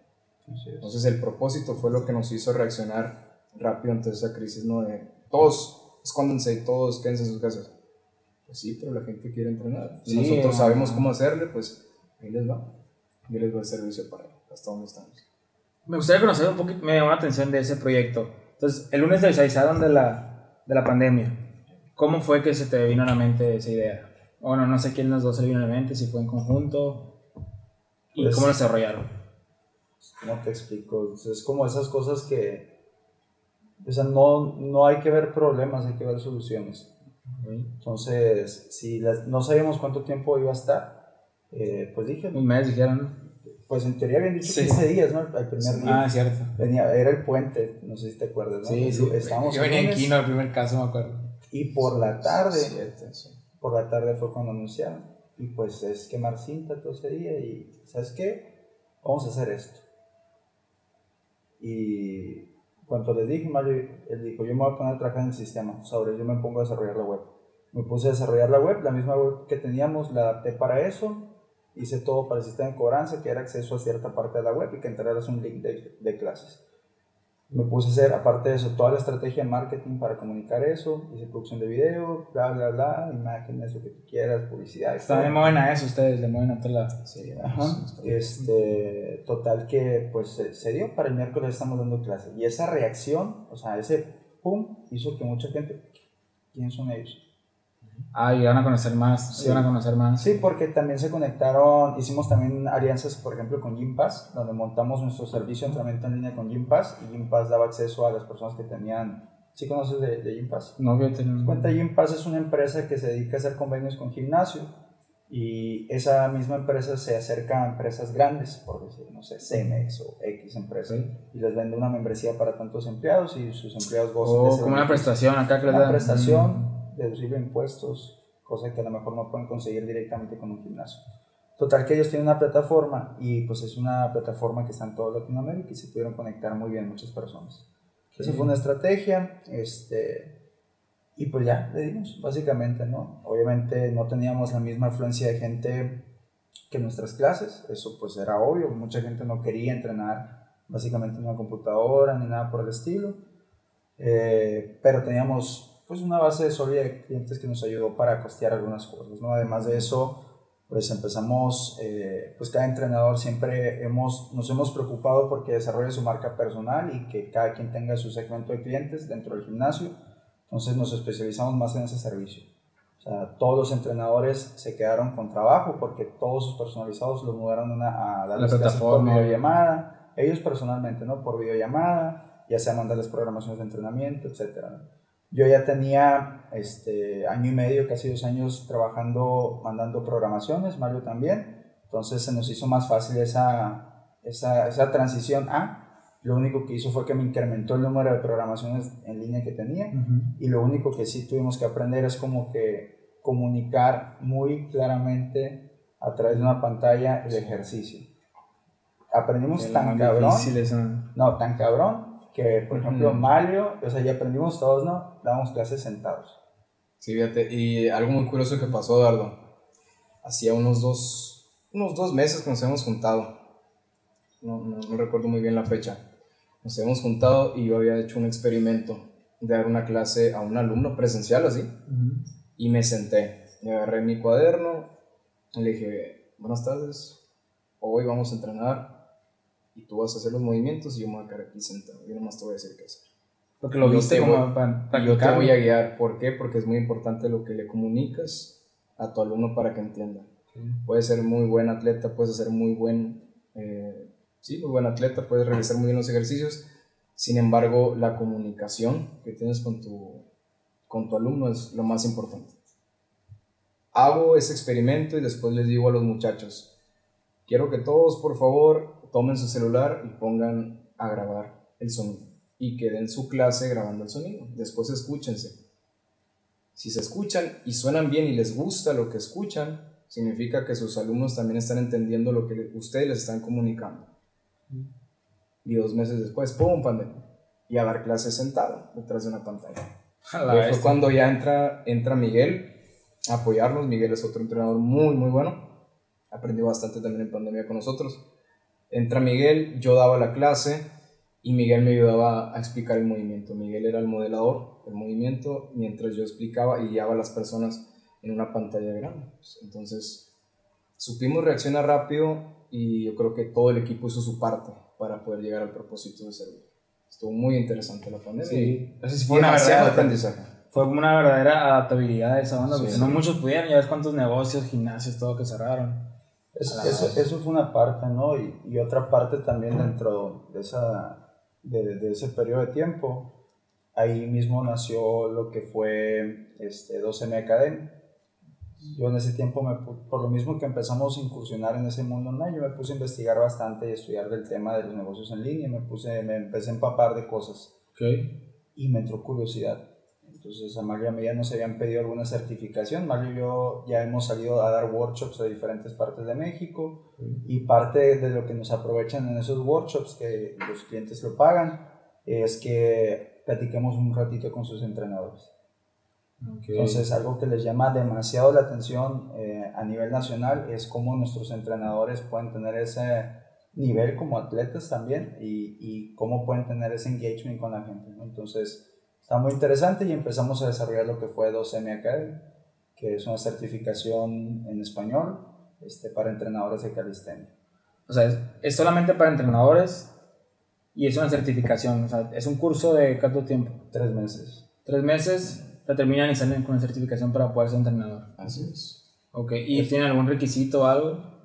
Entonces el propósito fue lo que nos hizo reaccionar rápido ante esa crisis, ¿no? De todos escóndanse y todos quédense en sus casas. Pues sí, pero la gente quiere entrenar. Y Sí, nosotros sabemos cómo hacerle, pues ahí les va. Ahí les va el servicio para hasta donde estamos. Me gustaría conocer un poquito, me llamó la atención de ese proyecto. Entonces, el lunes les avisaron de la, de la pandemia. ¿Cómo fue que se te vino a la mente esa idea? Bueno, no sé quién de los dos se vino a la mente, si fue en conjunto. ¿Y Pues- cómo lo desarrollaron? ¿Cómo te explico? Es como esas cosas que, o sea, no, no hay que ver problemas, hay que ver soluciones. Entonces, si las- no sabíamos cuánto tiempo iba a estar, eh, pues dije, Un mes dijeron, ¿no? pues en teoría habían dicho Sí. 15 días, ¿no? Al primer día. Ah, cierto. Venía, era el puente, no sé si te acuerdas, ¿no? Sí, sí. Estábamos Yo el venía en Kino, el primer caso, me acuerdo. y por la tarde, sí. por la tarde fue cuando anunciaron. Y pues es quemar cinta todo ese día y, ¿sabes qué? Vamos a hacer esto. Y cuando les dije, Mario, él dijo, yo me voy a poner a trabajar en el sistema, sobre yo me pongo a desarrollar la web. Me puse a desarrollar la web, la misma web que teníamos, la adapté para eso, hice todo para el sistema de cobranza, que era acceso a cierta parte de la web y que entraras un link de, de clases. Me puse a hacer, aparte de eso, toda la estrategia de marketing para comunicar eso, hice producción de video, bla, bla, bla, imágenes, lo que tú quieras, publicidad. Están le mueven a eso ustedes, le mueven a toda la... Sí, Ajá. Este, total que pues se, dio, para el miércoles estamos dando clase. Y esa reacción, o sea, ese pum, hizo que mucha gente, ¿quiénes son ellos? Ah, y van a conocer más, sí. Sí. van a conocer más. Sí, porque también se conectaron, hicimos también alianzas, por ejemplo, con Gympass, donde montamos nuestro servicio de entrenamiento en línea con Gympass, y Gympass daba acceso a las personas que tenían, ¿sí conoces de, de Gympass? No, fíjate. no. Cuenta Gympass es una empresa que se dedica a hacer convenios con gimnasio y esa misma empresa se acerca a empresas grandes, por decir, no sé, Cemex o X empresa, y les vende una membresía para tantos empleados y sus empleados gozan de O ese como una prestación acá que les Una prestación, deducible impuestos, cosa que a lo mejor no pueden conseguir directamente con un gimnasio. Total que ellos tienen una plataforma y pues es una plataforma que está en toda Latinoamérica y se pudieron conectar muy bien muchas personas. Esa fue una estrategia, este, y pues ya le dimos, básicamente, ¿no? Obviamente no teníamos la misma afluencia de gente que nuestras clases, eso pues era obvio, mucha gente no quería entrenar básicamente en una computadora ni nada por el estilo, eh, pero teníamos pues una base sólida de clientes que nos ayudó para costear algunas cosas, ¿no? Además de eso, pues empezamos, eh, pues cada entrenador siempre hemos, nos hemos preocupado porque desarrolle su marca personal y que cada quien tenga su segmento de clientes dentro del gimnasio. Entonces nos especializamos más en ese servicio. O sea, todos los entrenadores se quedaron con trabajo porque todos sus personalizados los mudaron a, a darles La clases por videollamada, ellos personalmente, ¿no? Por videollamada, ya sea mandarles programaciones de entrenamiento, etcétera. ¿no? Yo ya tenía este, año y medio, casi dos años trabajando, mandando programaciones, Mario también, entonces se nos hizo más fácil esa, esa, esa transición a... Lo único que hizo fue que me incrementó el número de programaciones en línea que tenía. Y lo único que sí tuvimos que aprender es como que comunicar muy claramente a través de una pantalla el ejercicio. Aprendimos tan cabrón, difícil no, tan cabrón, que por ejemplo Ujú. Mario, o sea, ya aprendimos todos, ¿no? Dábamos clases sentados. Sí, fíjate, y algo muy curioso que pasó, Eduardo. Hacía unos dos, unos dos meses que nos habíamos juntado. No, no, no recuerdo muy bien la fecha. Nos habíamos juntado y yo había hecho un experimento de dar una clase a un alumno presencial, así. Y me senté, me agarré mi cuaderno y le dije, buenas tardes, hoy vamos a entrenar y tú vas a hacer los movimientos y yo me voy a quedar aquí sentado. Yo nomás te voy a decir qué hacer. Porque lo Yo viste te como voy- para Y yo te voy a guiar. ¿Por qué? Porque es muy importante lo que le comunicas a tu alumno para que entienda. Puedes ser muy buen atleta, puedes ser muy buen, eh, sí, muy buen atleta, puedes realizar muy bien los ejercicios. Sin embargo, la comunicación que tienes con tu, con tu alumno es lo más importante. Hago ese experimento y después les digo a los muchachos, quiero que todos, por favor, tomen su celular y pongan a grabar el sonido y queden su clase grabando el sonido. Después escúchense. Si se escuchan y suenan bien y les gusta lo que escuchan, significa que sus alumnos también están entendiendo lo que ustedes les están comunicando. Y dos meses después, ¡pum! pandemia. Y a dar clases sentado detrás de una pantalla. Fue bestia. cuando ya entra, entra Miguel a apoyarnos. Miguel es otro entrenador muy, muy bueno. Aprendió bastante también en pandemia con nosotros. Entra Miguel, yo daba la clase y Miguel me ayudaba a explicar el movimiento. Miguel era el modelador del movimiento mientras yo explicaba y guiaba a las personas en una pantalla grande. Pues, Entonces, supimos reaccionar rápido y yo creo que todo el equipo hizo su parte para poder llegar al propósito de servir. Estuvo muy interesante la pandemia. Sí, fue una verdadera, aprendizaje. fue una verdadera adaptabilidad de esa banda, Sí, porque sí. no muchos pudieron, ya ves cuántos negocios, gimnasios, todo que cerraron. Eso, madre. eso fue una parte, ¿no? Y, y otra parte también dentro de, esa, de, de ese periodo de tiempo, ahí mismo nació lo que fue este, 12M Academy. Yo en ese tiempo, me, por lo mismo que empezamos a incursionar en ese mundo online, yo me puse a investigar bastante y estudiar del tema de los negocios en línea, me, puse, me empecé a empapar de cosas y me entró curiosidad. Entonces a Mario y a mí ya nos habían pedido alguna certificación. Mario y yo ya hemos salido a dar workshops a diferentes partes de México y parte de lo que nos aprovechan en esos workshops, que los clientes lo pagan, es que platiquemos un ratito con sus entrenadores. Entonces algo que les llama demasiado la atención eh, a nivel nacional es cómo nuestros entrenadores pueden tener ese nivel como atletas también y, y cómo pueden tener ese engagement con la gente. ¿no? Entonces está muy interesante y empezamos a desarrollar lo que fue 2M Academy, que es una certificación en español este, para entrenadores de calistenia. O sea, es, es solamente para entrenadores y es una certificación, o sea, es un curso de cuánto tiempo? Tres meses. Tres meses, la terminan y salen con la certificación para poder ser entrenador. Así es. Ok, ¿y tienen algún requisito o algo?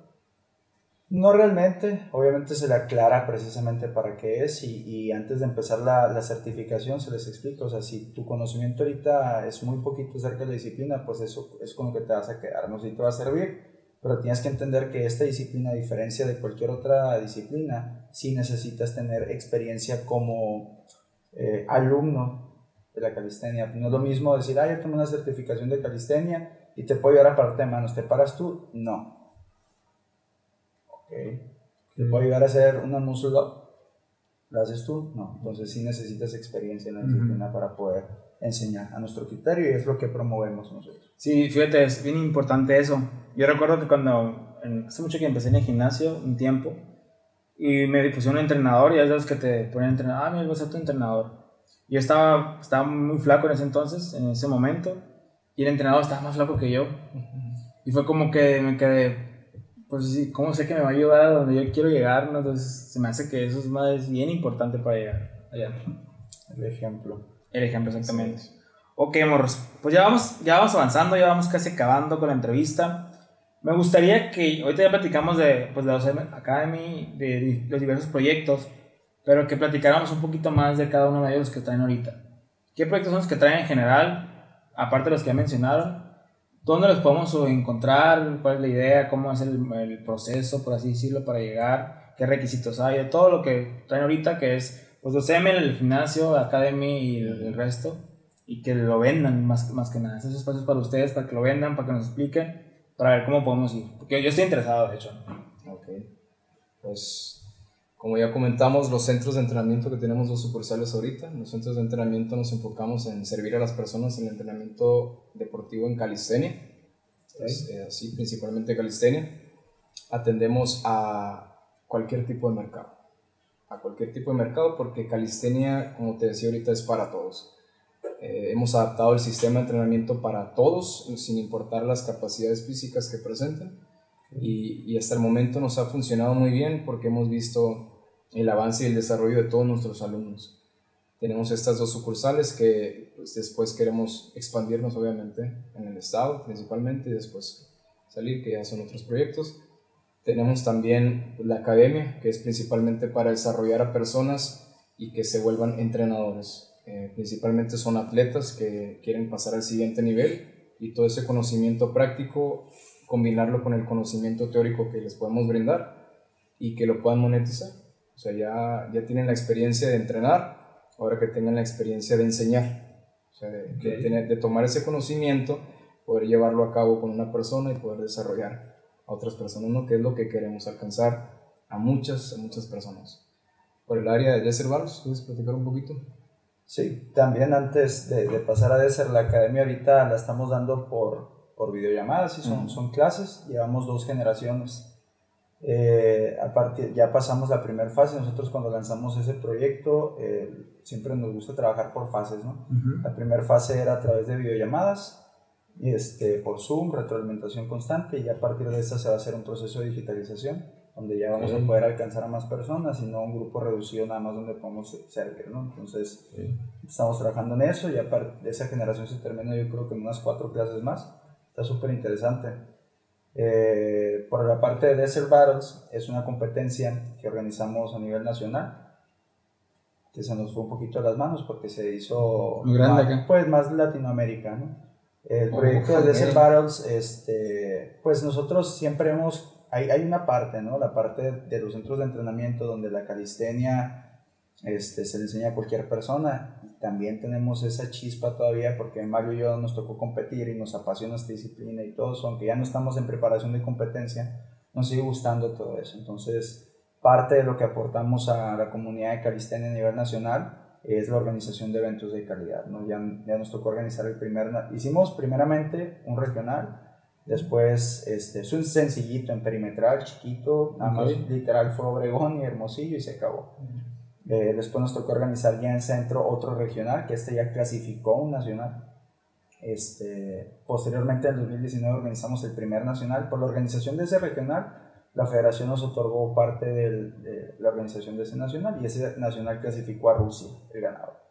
No realmente, obviamente se le aclara precisamente para qué es y, y antes de empezar la, la certificación se les explica, o sea, si tu conocimiento ahorita es muy poquito acerca de la disciplina, pues eso es con lo que te vas a quedar, no sé si te va a servir, pero tienes que entender que esta disciplina, a diferencia de cualquier otra disciplina, sí necesitas tener experiencia como eh, alumno de la calistenia. No es lo mismo decir, ah, yo tengo una certificación de calistenia y te puedo ayudar a pararte de manos, ¿te paras tú? No. Ok. ¿Te puedo ayudar a hacer una muscle up? ¿Lo haces tú? No. Entonces sí necesitas experiencia en la disciplina para poder enseñar a nuestro criterio y es lo que promovemos nosotros. Sí, fíjate, es bien importante eso. Yo recuerdo que cuando, hace mucho que empecé en el gimnasio, un tiempo, y me pusieron un entrenador, y es de los que te ponen a entrenar, ah, mira, vas a ser tu entrenador. Yo estaba, estaba muy flaco en ese entonces, en ese momento, y el entrenador estaba más flaco que yo. Y fue como que me quedé, pues sí, ¿cómo sé que me va a ayudar a donde yo quiero llegar? no? Entonces se me hace que eso es más bien importante para llegar allá. El ejemplo. El ejemplo, exactamente. Ok, morros, pues ya vamos, ya vamos avanzando, ya vamos casi acabando con la entrevista. Me gustaría que, ahorita ya platicamos de, pues, de los Academy, de los diversos proyectos, pero que platicáramos un poquito más de cada uno de ellos que traen ahorita. ¿Qué proyectos son los que traen en general, aparte de los que ya mencionaron? ¿Dónde los podemos encontrar? ¿Cuál es la idea? ¿Cómo es el, el proceso, por así decirlo, para llegar? ¿Qué requisitos hay? De todo lo que traen ahorita, que es pues los CML, el gimnasio, Academy y el, resto, y que lo vendan más, más que nada. Esos espacios para ustedes, para que lo vendan, para que nos expliquen, para ver cómo podemos ir. Porque yo estoy interesado, de hecho. Ok. Pues como ya comentamos, los centros de entrenamiento que tenemos dos sucursales ahorita, en los centros de entrenamiento nos enfocamos en servir a las personas en el entrenamiento deportivo en calistenia, eh, así principalmente calistenia. Atendemos a cualquier tipo de mercado, a cualquier tipo de mercado porque calistenia, como te decía ahorita, es para todos. Eh, hemos adaptado el sistema de entrenamiento para todos, sin importar las capacidades físicas que presenten. Y, y hasta el momento nos ha funcionado muy bien porque hemos visto el avance y el desarrollo de todos nuestros alumnos. Tenemos estas dos sucursales que pues, después queremos expandirnos obviamente en el estado principalmente y después salir, que ya son otros proyectos. Tenemos también la academia, que es principalmente para desarrollar a personas y que se vuelvan entrenadores. Eh, principalmente son atletas que quieren pasar al siguiente nivel y todo ese conocimiento práctico combinarlo con el conocimiento teórico que les podemos brindar y que lo puedan monetizar. O sea, ya, ya tienen la experiencia de entrenar, ahora que tengan la experiencia de enseñar. O sea, de, de, tomar ese conocimiento, poder llevarlo a cabo con una persona y poder desarrollar a otras personas, ¿no? Que es lo que queremos alcanzar a muchas, a muchas personas. Por el área de Desert Baros, ¿quieres platicar un poquito? Sí, también antes de, de, pasar a Desert, la academia ahorita la estamos dando por, por videollamadas y son, son clases, llevamos dos generaciones eh, ya pasamos la primera fase, nosotros cuando lanzamos ese proyecto eh, siempre nos gusta trabajar por fases, ¿no? La primera fase era a través de videollamadas, este, por Zoom, retroalimentación constante y a partir de esta se va a hacer un proceso de digitalización donde ya vamos a poder alcanzar a más personas y no un grupo reducido nada más donde podemos servir, ¿no? Entonces estamos trabajando en eso y aparte de esa generación se termina yo creo que en unas cuatro clases más, está súper interesante. Eh, por la parte de Desert Battles, es una competencia que organizamos a nivel nacional, que se nos fue un poquito de las manos porque se hizo más, pues más Latinoamérica. El oh, proyecto de Desert Battles, este, pues nosotros siempre hemos, hay, hay una parte, ¿no? la parte de los centros de entrenamiento donde la calistenia este, se le enseña a cualquier persona también tenemos esa chispa todavía porque Mario y yo nos tocó competir y nos apasiona esta disciplina y todo eso, aunque ya no estamos en preparación de competencia, nos sigue gustando todo eso. Entonces, parte de lo que aportamos a la comunidad de calistenia a nivel nacional es la organización de eventos de calidad. ¿no? Ya, ya nos tocó organizar el primer, hicimos primeramente un regional, después este, es un sencillito en perimetral, chiquito, nada más literal fue Obregón y Hermosillo y se acabó. Eh, después nos tocó organizar ya en centro otro regional, que este ya clasificó un nacional. Este, posteriormente, en 2019, organizamos el primer nacional. Por la organización de ese regional, la federación nos otorgó parte de la organización de ese nacional y ese nacional clasificó a Rusia, el ganador.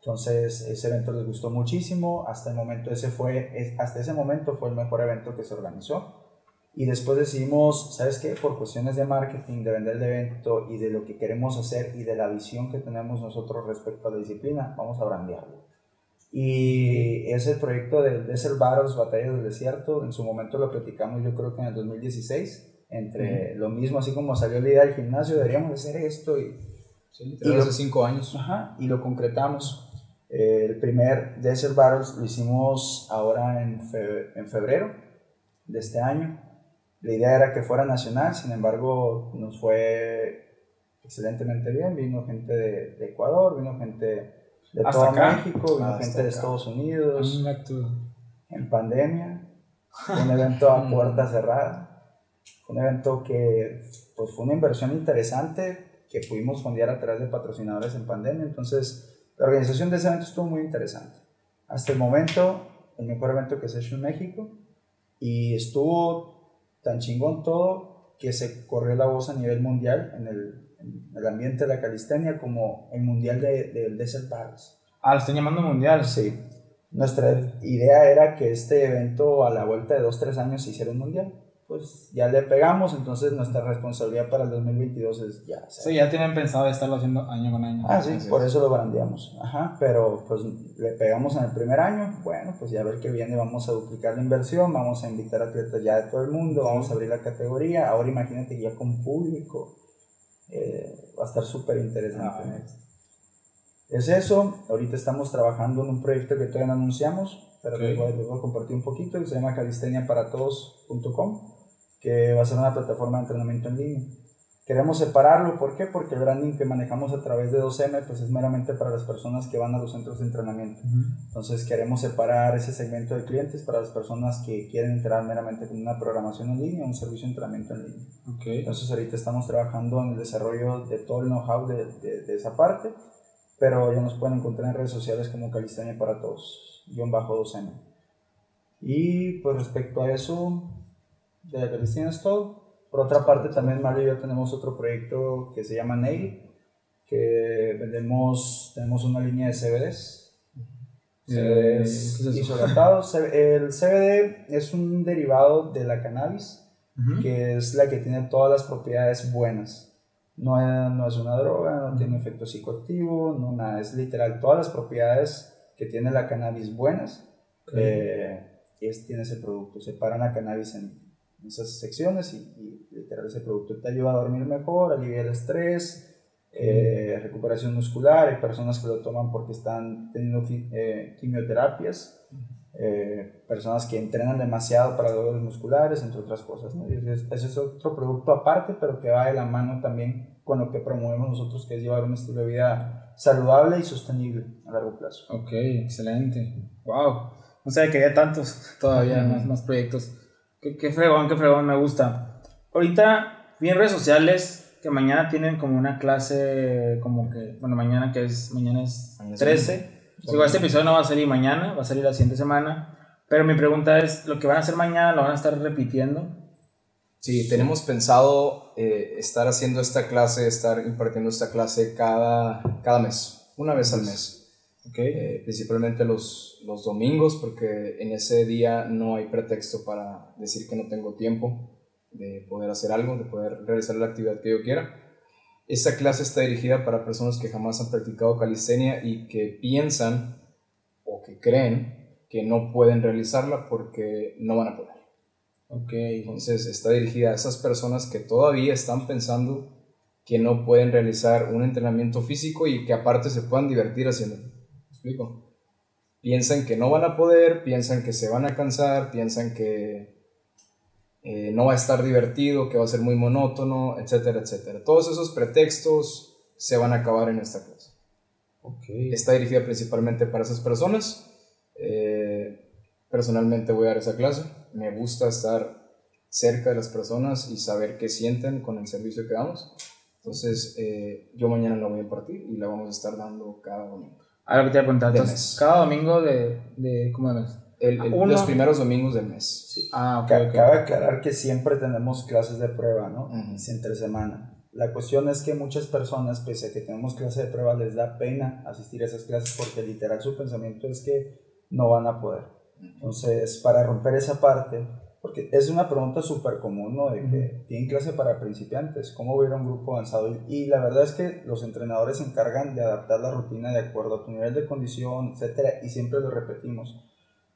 Entonces, ese evento les gustó muchísimo. Hasta el momento, ese fue, hasta ese momento fue el mejor evento que se organizó. Y después decidimos, ¿sabes qué? Por cuestiones de marketing, de vender el evento y de lo que queremos hacer y de la visión que tenemos nosotros respecto a la disciplina, vamos a brandearlo. Y ese proyecto de Desert Battles, Batallas del Desierto, en su momento lo platicamos yo creo que en el 2016, entre lo mismo, así como salió la idea del gimnasio, deberíamos hacer esto y... Sí, y hace cinco años. Ajá, y lo concretamos. el primer Desert Battles lo hicimos ahora en, en febrero de este año la idea era que fuera nacional, sin embargo, nos fue excelentemente bien. Vino gente de, Ecuador, vino gente de todo México, vino gente de Estados Unidos. En pandemia. Un evento a puerta cerrada. Un evento que pues, fue una inversión interesante que pudimos fondear a través de patrocinadores en pandemia. Entonces, la organización de ese evento estuvo muy interesante. Hasta el momento, el mejor evento que se ha hecho en México. Y estuvo tan chingón todo que se corrió la voz a nivel mundial en el, en el ambiente de la calistenia como el mundial del de, Desert Battles. Ah, lo están llamando mundial. Sí. nuestra idea era que este evento a la vuelta de dos, tres años se hiciera un mundial. Pues ya le pegamos, entonces nuestra responsabilidad para el 2022 es ya. Sí, ya tienen pensado estarlo haciendo año con año. Ah, sí, por eso lo brandeamos. Ajá, pero pues le pegamos en el primer año. Bueno, pues ya a ver qué viene, vamos a duplicar la inversión, vamos a invitar atletas ya de todo el mundo, vamos a abrir la categoría. Ahora imagínate ya con público. Eh, va a estar súper interesante. Ah, Es eso, ahorita estamos trabajando en un proyecto que todavía no anunciamos, pero Ok. les, voy, a- les voy a compartir un poquito, que se llama calisteniaparatodos.com, que va a ser una plataforma de entrenamiento en línea. Queremos separarlo, ¿por qué? Porque el branding que manejamos a través de 2M pues es meramente para las personas que van a los centros de entrenamiento. Entonces queremos separar ese segmento de clientes para las personas que quieren entrar meramente con una programación en línea, un servicio de entrenamiento en línea. Ok. Entonces ahorita estamos trabajando en el desarrollo de todo el know-how de, de- de esa parte, pero ya nos pueden encontrar en redes sociales como Calistenia para Todos, guion bajo 2M. Y pues respecto a eso, de la todo. Por otra parte también Mario y yo tenemos otro proyecto que se llama Nail, que vendemos, tenemos una línea de CBDs. Eh, ¿qué es CBDs eso? isotratados. El CBD es un derivado de la cannabis Ujú. que es la que tiene todas las propiedades buenas. No es, no es una droga, no tiene efecto psicoactivo, no nada, es literal todas las propiedades que tiene la cannabis buenas, eh, es, tiene ese producto. Separan la cannabis en esas secciones y, y literal ese producto te ayuda a dormir mejor, alivia el estrés, eh, recuperación muscular. Hay personas que lo toman porque están teniendo eh, quimioterapias eh, personas que entrenan demasiado para dolores musculares, entre otras cosas. ¿no? Y Ese, es, ese es otro producto aparte, pero que va de la mano también con lo que promovemos nosotros, que es llevar un estilo de vida saludable y sostenible a largo plazo. Ok, excelente. Wow. No sabía que había tantos todavía, más, más proyectos. Qué, qué fregón, qué fregón, me gusta. Ahorita vi en redes sociales que mañana tienen como una clase, como que, bueno, mañana que es, mañana es Mañana es 13. Digo, este episodio no va a salir mañana, va a salir la siguiente semana. Pero mi pregunta es, ¿lo que van a hacer mañana lo van a estar repitiendo? Sí, tenemos pensado eh, estar haciendo esta clase, estar impartiendo esta clase cada, cada mes, una vez al mes. Ok. Eh, principalmente los, los domingos, porque en ese día no hay pretexto para decir que no tengo tiempo de poder hacer algo, de poder realizar la actividad que yo quiera. Esta clase está dirigida para personas que jamás han practicado calistenia y que piensan o que creen que no pueden realizarla porque no van a poder. Entonces está dirigida a esas personas que todavía están pensando que no pueden realizar un entrenamiento físico y que aparte se puedan divertir haciéndolo. ¿Me explico? Piensan que no van a poder, piensan que se van a cansar, piensan que eh, no va a estar divertido, que va a ser muy monótono, etcétera, etcétera. Todos esos pretextos se van a acabar en esta clase. Ok. Está dirigida principalmente para esas personas. Eh, personalmente voy a dar esa clase. Me gusta estar cerca de las personas y saber qué sienten con el servicio que damos. Entonces, eh, yo mañana la voy a impartir y la vamos a estar dando cada domingo. Ahora que te voy a preguntar, De entonces, mes. cada domingo de, de ¿cómo de mes? El- el- Uno- Los primeros domingos del mes. Sí. Ah, ok, Ca- ok. Cabe aclarar que siempre tenemos clases de prueba, ¿no? Ujú. Es entre semana. La cuestión es que muchas personas, pese a que tenemos clase de prueba, les da pena asistir a esas clases porque literal su pensamiento es que no van a poder. Entonces, para romper esa parte, porque es una pregunta súper común, ¿no? De que tienen clase para principiantes, ¿cómo voy a ir a un grupo avanzado? Y, la verdad es que los entrenadores se encargan de adaptar la rutina de acuerdo a tu nivel de condición, etcétera, y siempre lo repetimos.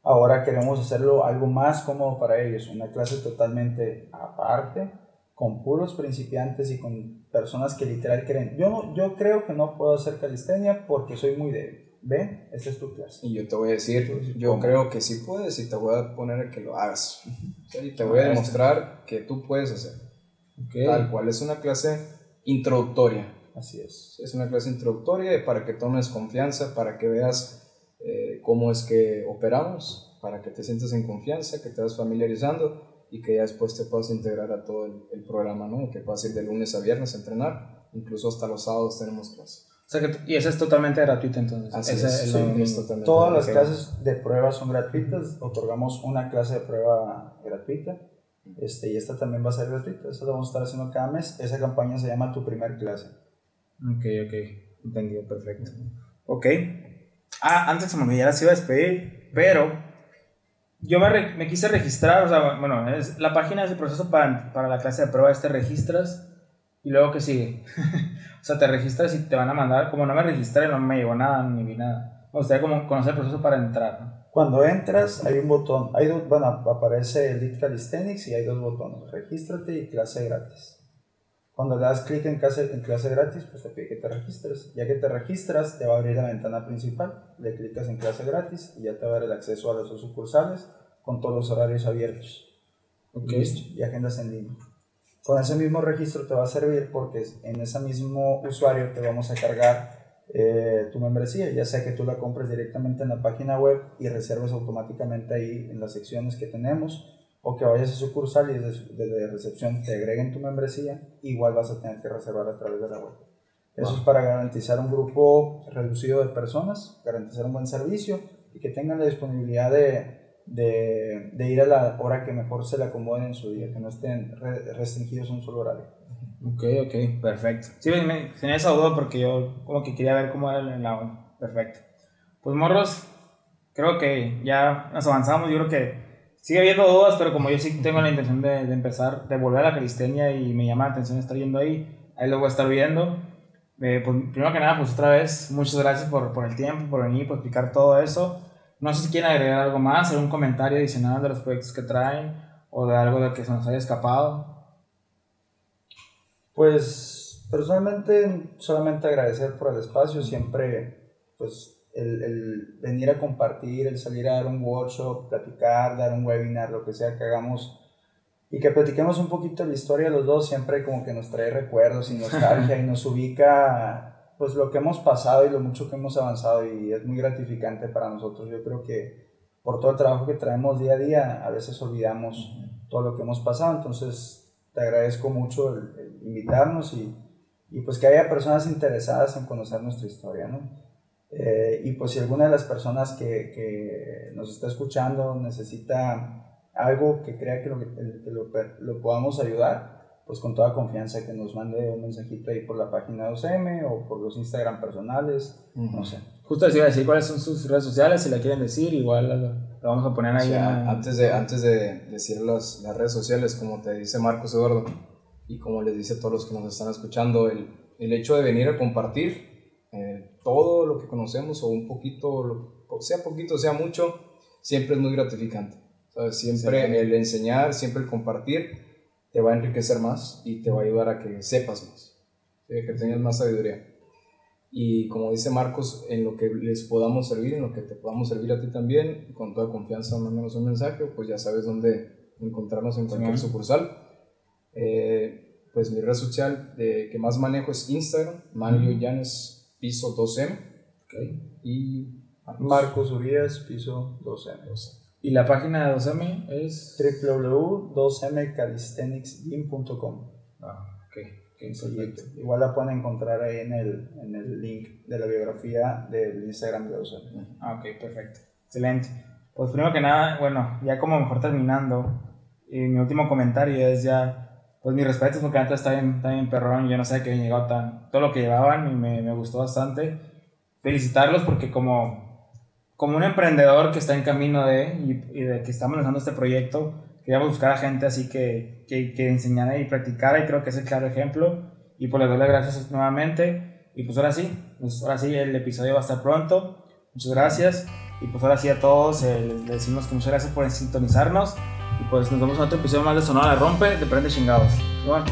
Ahora queremos hacerlo algo más cómodo para ellos, una clase totalmente aparte, con puros principiantes y con personas que literal creen. Yo, yo creo que no puedo hacer calistenia porque soy muy débil. Ven, esta es tu clase. Y yo te voy a decir, yo ¿Cómo? creo que sí puedes y te voy a poner a que lo hagas. Y te voy a demostrar que tú puedes hacer. Ok. Tal cual, es una clase introductoria. Así es. Es una clase introductoria para que tomes confianza, para que veas eh, cómo es que operamos, para que te sientas en confianza, que te vas familiarizando y que ya después te puedas integrar a todo el, el programa, ¿no? Que puedas ir de lunes a viernes a entrenar, incluso hasta los sábados tenemos clase. O sea que, y esa es totalmente gratuita entonces. Así Esa es, lo sí, es totalmente Todas las clases de prueba son gratuitas. Otorgamos una clase de prueba gratuita. Este, y esta también va a ser gratuita. Esta la vamos a estar haciendo cada mes. Esa campaña se llama Tu Primer Clase. Ok, ok. Entendido, perfecto. Ok. Ah, antes se me olvidara, se iba a despedir, pero yo me, me, quise registrar, o sea, bueno, es, la página es el proceso para, para la clase de prueba, te registras y luego que sigue. o sea, te registras y te van a mandar, como no me registré, no me llegó nada, ni vi nada. Me gustaría como conocer el proceso para entrar, ¿no? Cuando entras hay un botón, hay dos, bueno, aparece Elite Calisthenics y hay dos botones, regístrate y clase gratis. Cuando le das clic en clase, en clase gratis, pues te pide que te registres. Ya que te registras, te va a abrir la ventana principal, le clicas en clase gratis y ya te va a dar el acceso a las dos sucursales con todos los horarios abiertos. Okay. Y agendas en línea. Con ese mismo registro te va a servir porque en ese mismo usuario te vamos a cargar eh, tu membresía, ya sea que tú la compres directamente en la página web y reserves automáticamente ahí en las secciones que tenemos, o que vayas a sucursal y desde, recepción te agreguen tu membresía, igual vas a tener que reservar a través de la web. Eso es para garantizar un grupo reducido de personas, garantizar un buen servicio y que tengan la disponibilidad de, de, de ir a la hora que mejor se le acomode en su día, que no estén restringidos a un solo horario. Ok, ok, perfecto. Sí, me, tenía esa duda porque yo como que quería ver cómo era el agua. Perfecto. Pues morros, creo que ya nos avanzamos. Yo creo que sigue habiendo dudas, pero como yo sí tengo la intención de, de empezar, de volver a la calistenia y me llama la atención estar yendo ahí, ahí lo voy a estar viendo. Eh, pues, primero que nada, pues otra vez, muchas gracias por, por el tiempo, por venir, por explicar todo eso. No sé si quieren agregar algo más, algún comentario adicional de los proyectos que traen o de algo de que se nos haya escapado. Pues personalmente solamente agradecer por el espacio, siempre pues el, el, venir a compartir, el salir a dar un workshop, platicar, dar un webinar, lo que sea que hagamos y que platiquemos un poquito la historia de los dos, siempre como que nos trae recuerdos y nostalgia y nos ubica pues lo que hemos pasado y lo mucho que hemos avanzado y es muy gratificante para nosotros. Yo creo que por todo el trabajo que traemos día a día, a veces olvidamos todo lo que hemos pasado, entonces te agradezco mucho el, invitarnos y, y, pues que haya personas interesadas en conocer nuestra historia, ¿no? Eh, y pues si alguna de las personas que, que, nos está escuchando necesita algo que crea que lo, que lo, lo, podamos ayudar, pues con toda confianza que nos mande un mensajito ahí por la página de OCM o por los Instagram personales, no sé. Justo les iba a decir cuáles son sus redes sociales, si la quieren decir, igual lo, vamos a poner ahí. antes, de, antes de decir las, las, redes sociales, como te dice Marcos Eduardo, y como les dice a todos los que nos están escuchando, el, el hecho de venir a compartir eh, todo lo que conocemos, o un poquito, sea poquito, sea mucho, siempre es muy gratificante. Siempre el enseñar, siempre el compartir, te va a enriquecer más y te va a ayudar a que sepas más, que tengas más sabiduría. Y como dice Marcos, en lo que les podamos servir, en lo que te podamos servir a ti también, con toda confianza, mándanos un mensaje, pues ya sabes dónde encontrarnos en cualquier sucursal. Eh, pues mi red social de, que más manejo es Instagram, Manlio Llanes, piso 2M. Okay. Y Marcos, Urias, piso 2M. ¿Y la página de 2M es? www.2mcalisthenicsgym.com. Ah, ok. Igual la pueden encontrar ahí en el, en el link de la biografía del Instagram de Oso. Ah, ok, perfecto. Excelente. Pues primero que nada, bueno, ya como mejor terminando, y mi último comentario es ya, pues mi respeto porque antes está bien, está bien perrón, yo no sé qué llegó tan, todo lo que llevaban y me, me gustó bastante. Felicitarlos porque como, como un emprendedor que está en camino de, y, y de que estamos lanzando este proyecto, queríamos buscar a gente así que, que, que, enseñara y practicara y creo que es el claro ejemplo. Y pues les doy las gracias nuevamente. Y pues ahora sí, pues ahora sí el episodio va a estar pronto. Muchas gracias. Y pues ahora sí a todos eh, les, decimos que muchas gracias por sintonizarnos. Y pues nos vemos en otro episodio más de Sonora Rompe de Prende Chingados. Bueno.